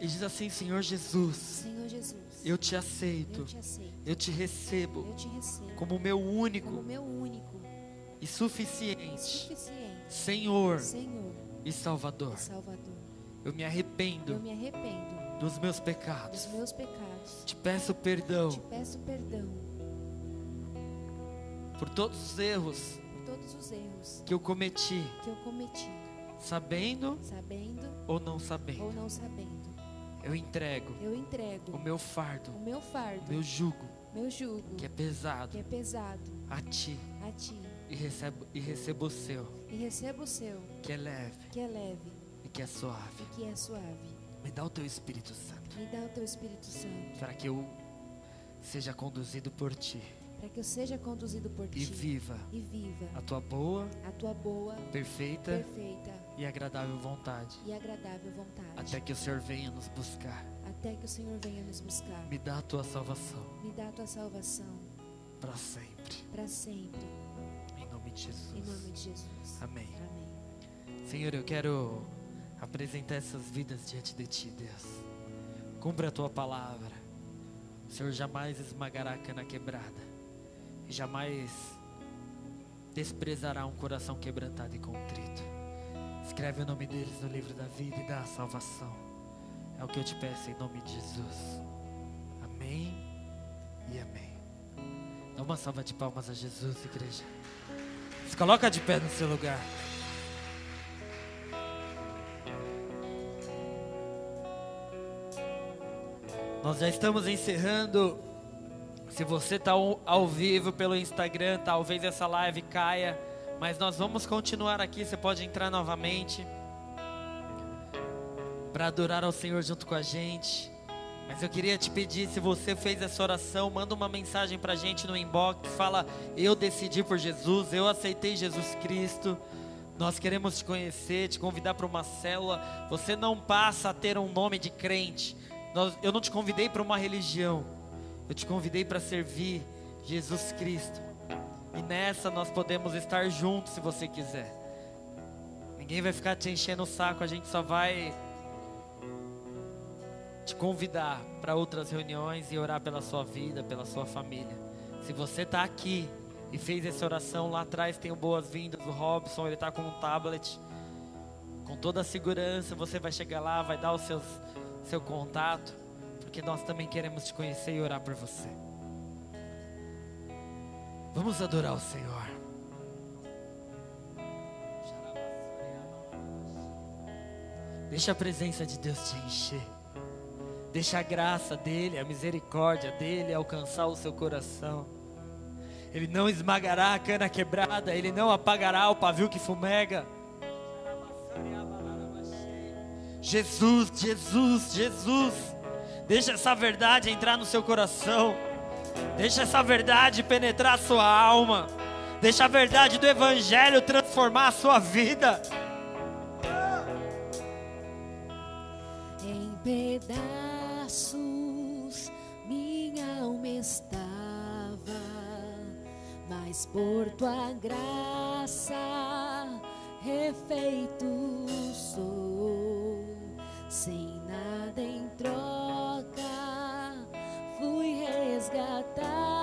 E diz assim, Senhor Jesus. Senhor Jesus. Eu te aceito. Eu te aceito. Eu te recebo. Eu te recebo. Como meu único. Como meu único. E suficiente. Suficiente. Senhor. Senhor. E Salvador. Salvador. Eu me arrependo. Eu me arrependo. Dos meus pecados. Dos meus pecados. Te peço perdão. Te peço perdão. Por todos os erros. Por todos os erros. Que eu cometi. Que eu cometi. Sabendo. Sabendo. Ou não sabendo. Ou não sabendo. Eu entrego. Eu entrego. O meu fardo. O meu fardo. Meu jugo. Meu jugo. Que é pesado. Que é pesado. A ti. A ti. E recebo, e recebo o seu. E recebo o seu. Que é leve. Que é leve. E que é suave. E que é suave. Me dá o teu Espírito Santo. Me dá o teu Espírito Santo. Para que eu seja conduzido por ti. Para que eu seja conduzido por ti. E viva. E viva. A tua boa. A tua boa. Perfeita. Perfeita. E agradável vontade. E agradável vontade. Até que o Senhor venha nos buscar. Até que o Senhor venha nos buscar. Me dá a tua salvação. Me dá a tua salvação. Para sempre. Para sempre. Em nome de Jesus. Em nome de Jesus. Amém. Amém. Senhor, eu quero apresentar essas vidas diante de ti, Deus. Cumpra a tua palavra. O Senhor jamais esmagará a cana quebrada. E jamais desprezará um coração quebrantado e contrito. Escreve o nome deles no livro da vida e dá a salvação. É o que eu te peço em nome de Jesus. Amém e amém. Dá uma salva de palmas a Jesus, igreja. Se coloca de pé no seu lugar. Nós já estamos encerrando. Se você está ao vivo pelo Instagram, talvez essa live caia, mas nós vamos continuar aqui. Você pode entrar novamente para adorar ao Senhor junto com a gente. Mas eu queria te pedir, se você fez essa oração, manda uma mensagem para a gente no inbox, fala: Eu decidi por Jesus, eu aceitei Jesus Cristo. Nós queremos te conhecer, te convidar para uma célula. Você não passa a ter um nome de crente. Eu não te convidei para uma religião. Eu te convidei para servir Jesus Cristo. E nessa nós podemos estar juntos se você quiser. Ninguém vai ficar te enchendo o saco, a gente só vai te convidar para outras reuniões e orar pela sua vida, pela sua família. Se você está aqui e fez essa oração lá atrás, tem o boas-vindas, o Robson, ele está com um tablet. Com toda a segurança, você vai chegar lá, vai dar o seus, seu contato, porque nós também queremos te conhecer e orar por você. Vamos adorar o Senhor. Deixa a presença de Deus te encher. Deixa a graça dele, a misericórdia dele alcançar o seu coração. Ele não esmagará a cana quebrada, ele não apagará o pavio que fumega. Jesus, Jesus, Jesus. Deixa essa verdade entrar no seu coração. Deixa essa verdade penetrar a sua alma. Deixa a verdade do Evangelho transformar a sua vida. Em pedaços minha alma estava, mas por tua graça refeito sou, sem nada em troca, resgatado.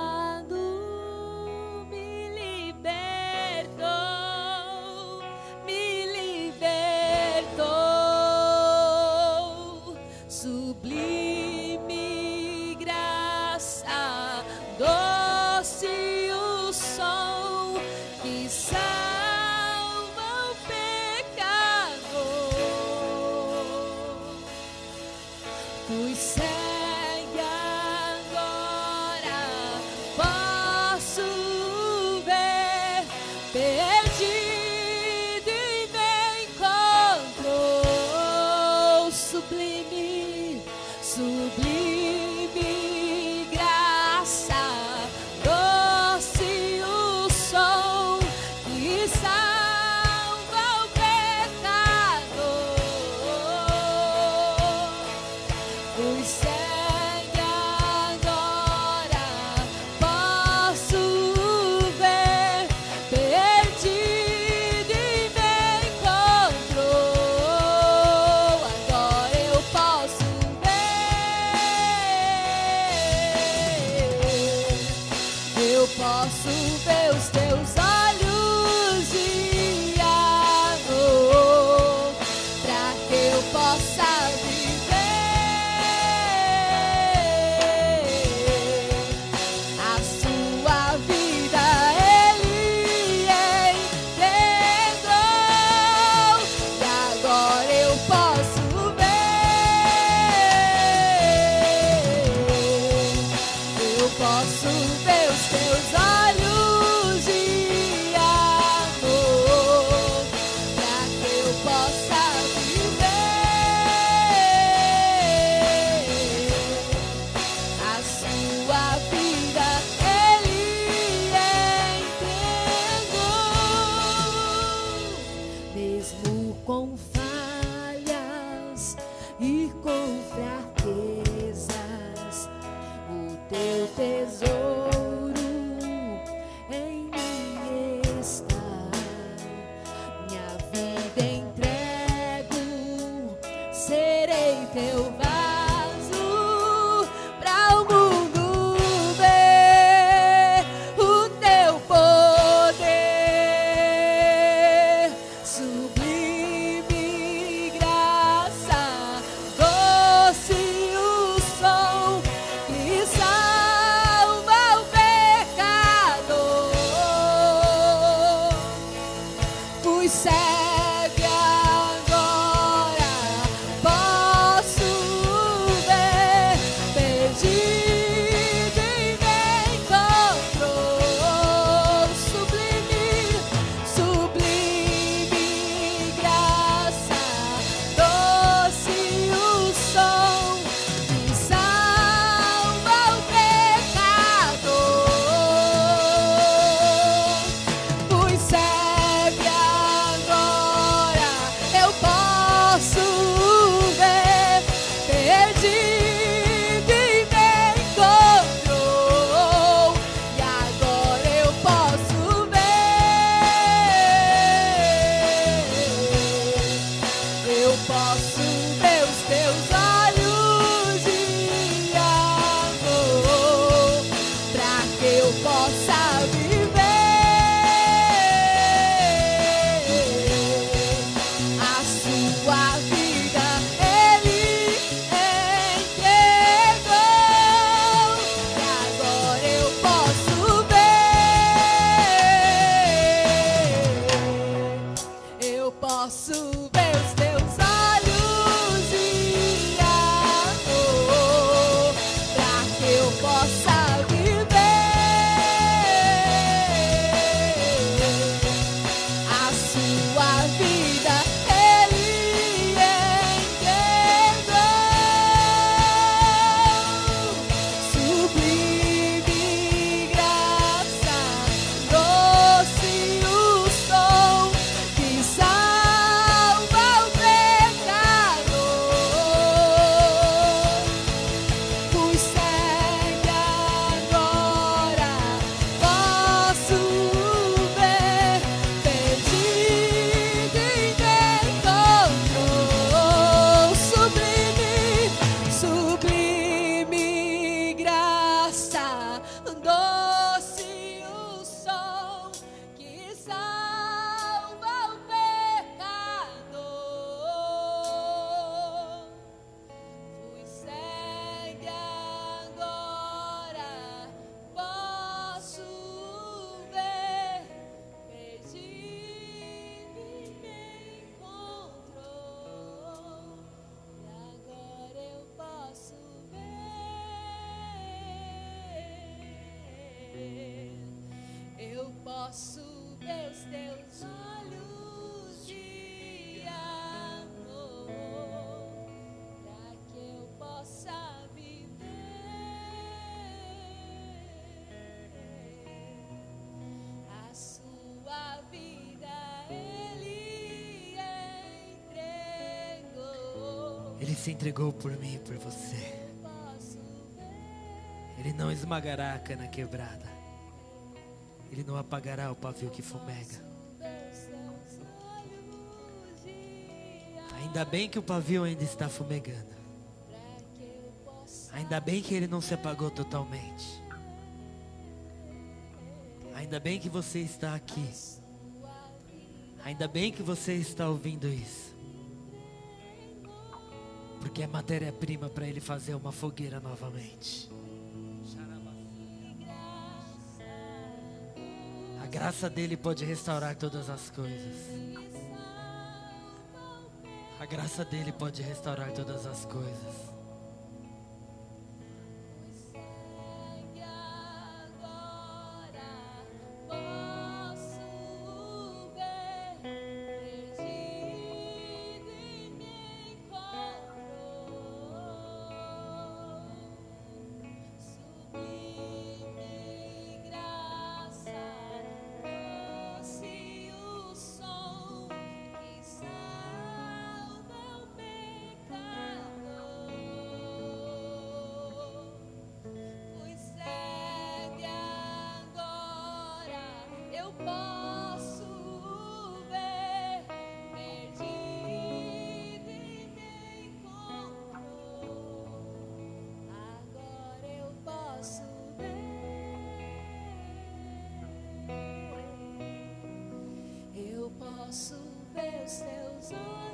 entregou por mim e por você. Ele não esmagará a cana quebrada. Ele não apagará o pavio que fumega. Ainda bem que o pavio ainda está fumegando. Ainda bem que ele não se apagou totalmente. Ainda bem que você está aqui. Ainda bem que você está ouvindo isso porque é matéria-prima para ele fazer uma fogueira novamente. A graça dele pode restaurar todas as coisas. A graça dele pode restaurar todas as coisas. posso ver os teus olhos.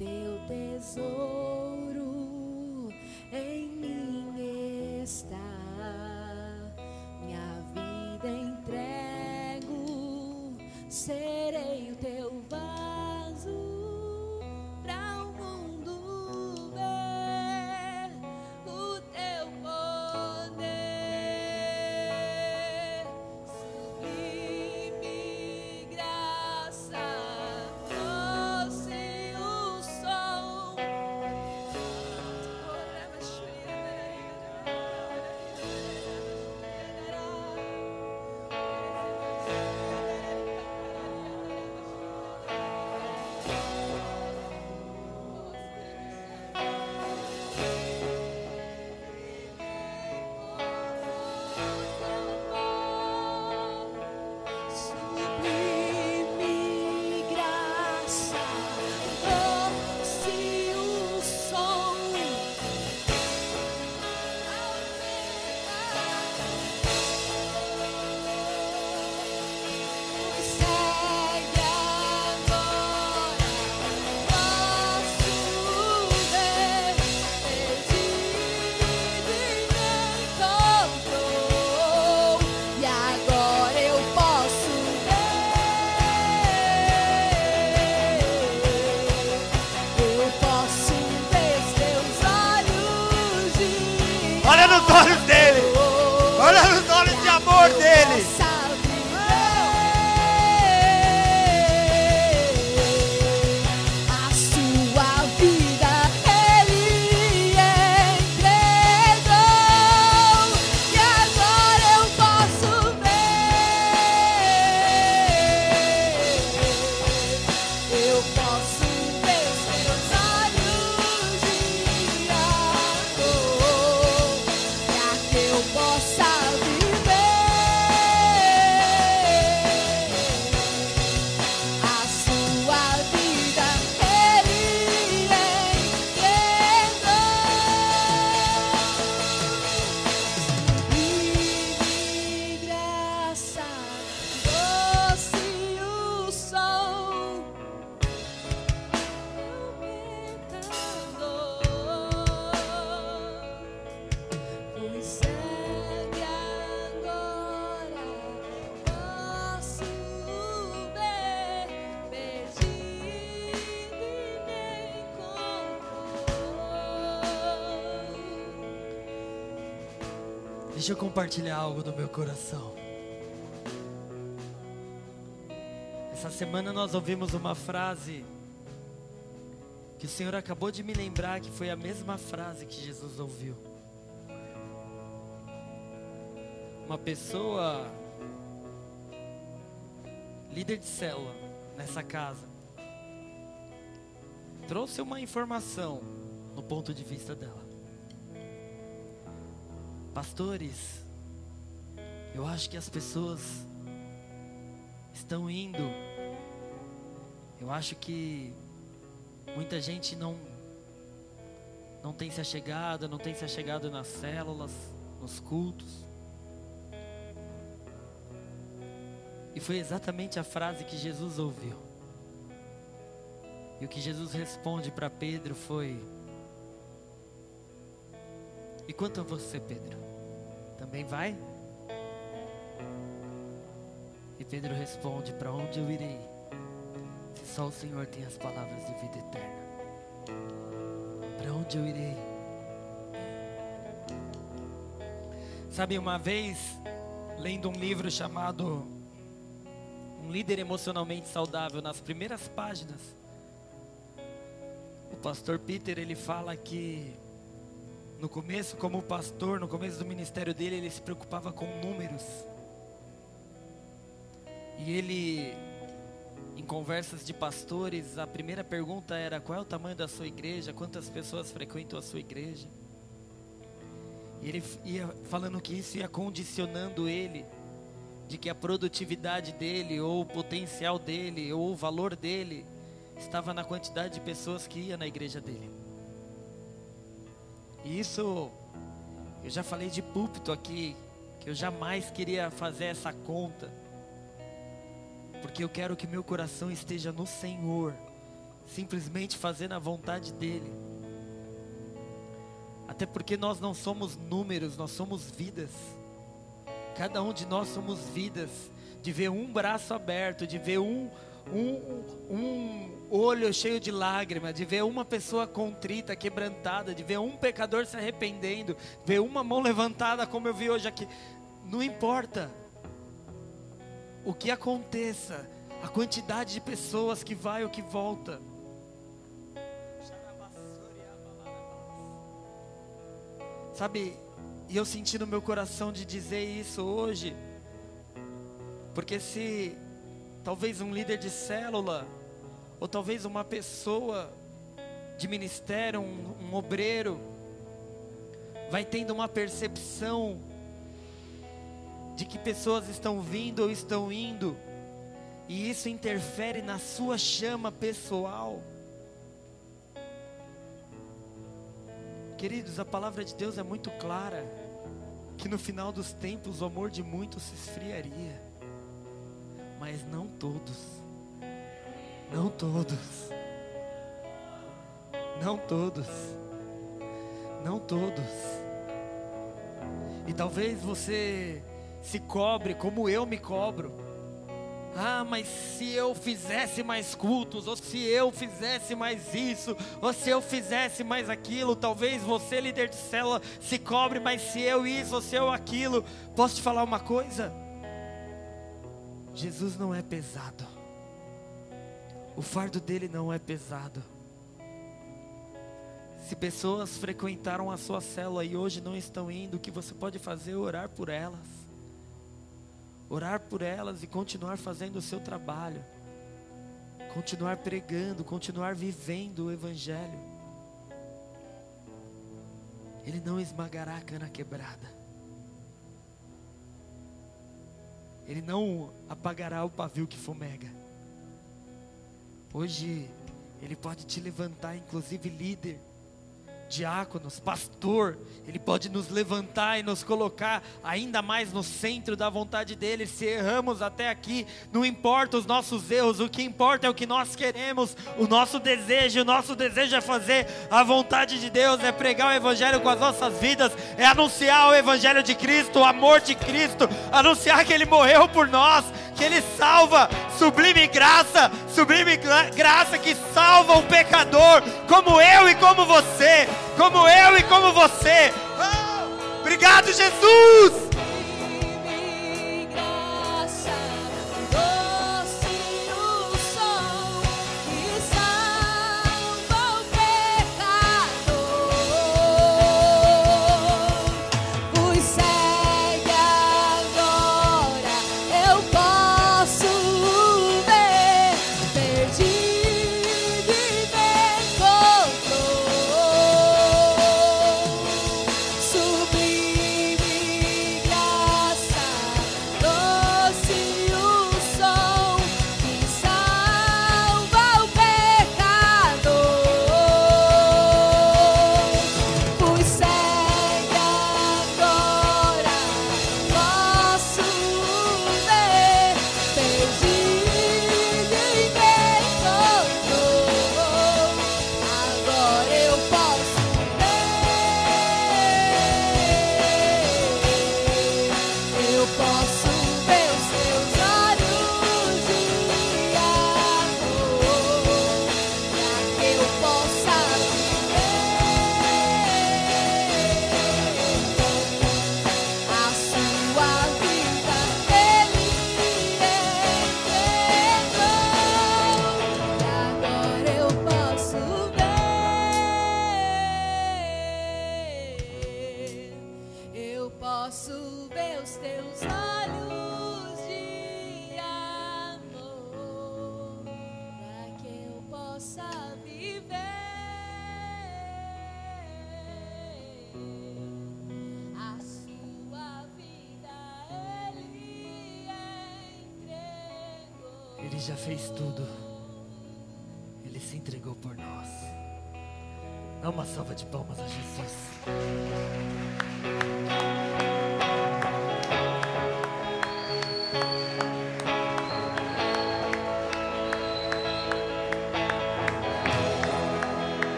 teu tesouro. Compartilhar algo do meu coração. Essa semana nós ouvimos uma frase que o Senhor acabou de me lembrar que foi a mesma frase que Jesus ouviu. Uma pessoa líder de célula nessa casa trouxe uma informação no ponto de vista dela. Pastores, eu acho que as pessoas estão indo. Eu acho que muita gente não não tem se achegado, não tem se achegado nas células, nos cultos. E foi exatamente a frase que Jesus ouviu. E o que Jesus responde para Pedro foi: E quanto a você, Pedro? Também vai? E Pedro responde: Para onde eu irei? Se só o Senhor tem as palavras de vida eterna. Para onde eu irei? Sabe, uma vez, lendo um livro chamado Um Líder Emocionalmente Saudável, nas primeiras páginas, o pastor Peter ele fala que no começo, como pastor, no começo do ministério dele, ele se preocupava com números. E ele, em conversas de pastores, a primeira pergunta era: qual é o tamanho da sua igreja? Quantas pessoas frequentam a sua igreja? E ele ia falando que isso ia condicionando ele, de que a produtividade dele, ou o potencial dele, ou o valor dele, estava na quantidade de pessoas que ia na igreja dele. E isso, eu já falei de púlpito aqui, que eu jamais queria fazer essa conta, porque eu quero que meu coração esteja no Senhor, simplesmente fazendo a vontade dEle. Até porque nós não somos números, nós somos vidas. Cada um de nós somos vidas, de ver um braço aberto, de ver um, um, um olho cheio de lágrimas, de ver uma pessoa contrita, quebrantada, de ver um pecador se arrependendo, ver uma mão levantada, como eu vi hoje aqui. Não importa o que aconteça, a quantidade de pessoas que vai ou que volta. Sabe, e eu senti no meu coração de dizer isso hoje, porque se talvez um líder de célula, ou talvez uma pessoa de ministério, um, um obreiro, vai tendo uma percepção de que pessoas estão vindo ou estão indo, e isso interfere na sua chama pessoal. Queridos, a palavra de Deus é muito clara, que no final dos tempos o amor de muitos se esfriaria, mas não todos, não todos, não todos, não todos. E talvez você se cobre como eu me cobro. Ah, mas se eu fizesse mais cultos, ou se eu fizesse mais isso, ou se eu fizesse mais aquilo, talvez você, líder de célula, se cobre, mas se eu isso, ou se eu aquilo, posso te falar uma coisa? Jesus não é pesado, o fardo dele não é pesado. Se pessoas frequentaram a sua célula e hoje não estão indo, o que você pode fazer é orar por elas orar por elas e continuar fazendo o seu trabalho, continuar pregando, continuar vivendo o Evangelho. Ele não esmagará a cana quebrada, Ele não apagará o pavio que fumega. Hoje, Ele pode te levantar, inclusive líder, diáconos, pastor, Ele pode nos levantar e nos colocar ainda mais no centro da vontade dEle. Se erramos até aqui, não importa os nossos erros, o que importa é o que nós queremos, o nosso desejo. O nosso desejo é fazer a vontade de Deus, é pregar o Evangelho com as nossas vidas, é anunciar o Evangelho de Cristo, o amor de Cristo, anunciar que Ele morreu por nós, que Ele salva, sublime graça, sublime graça que salva o pecador, como eu e como você como eu e como você. Oh, obrigado, Jesus!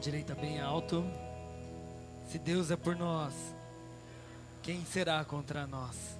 direita bem alto. Se Deus é por nós, quem será contra nós?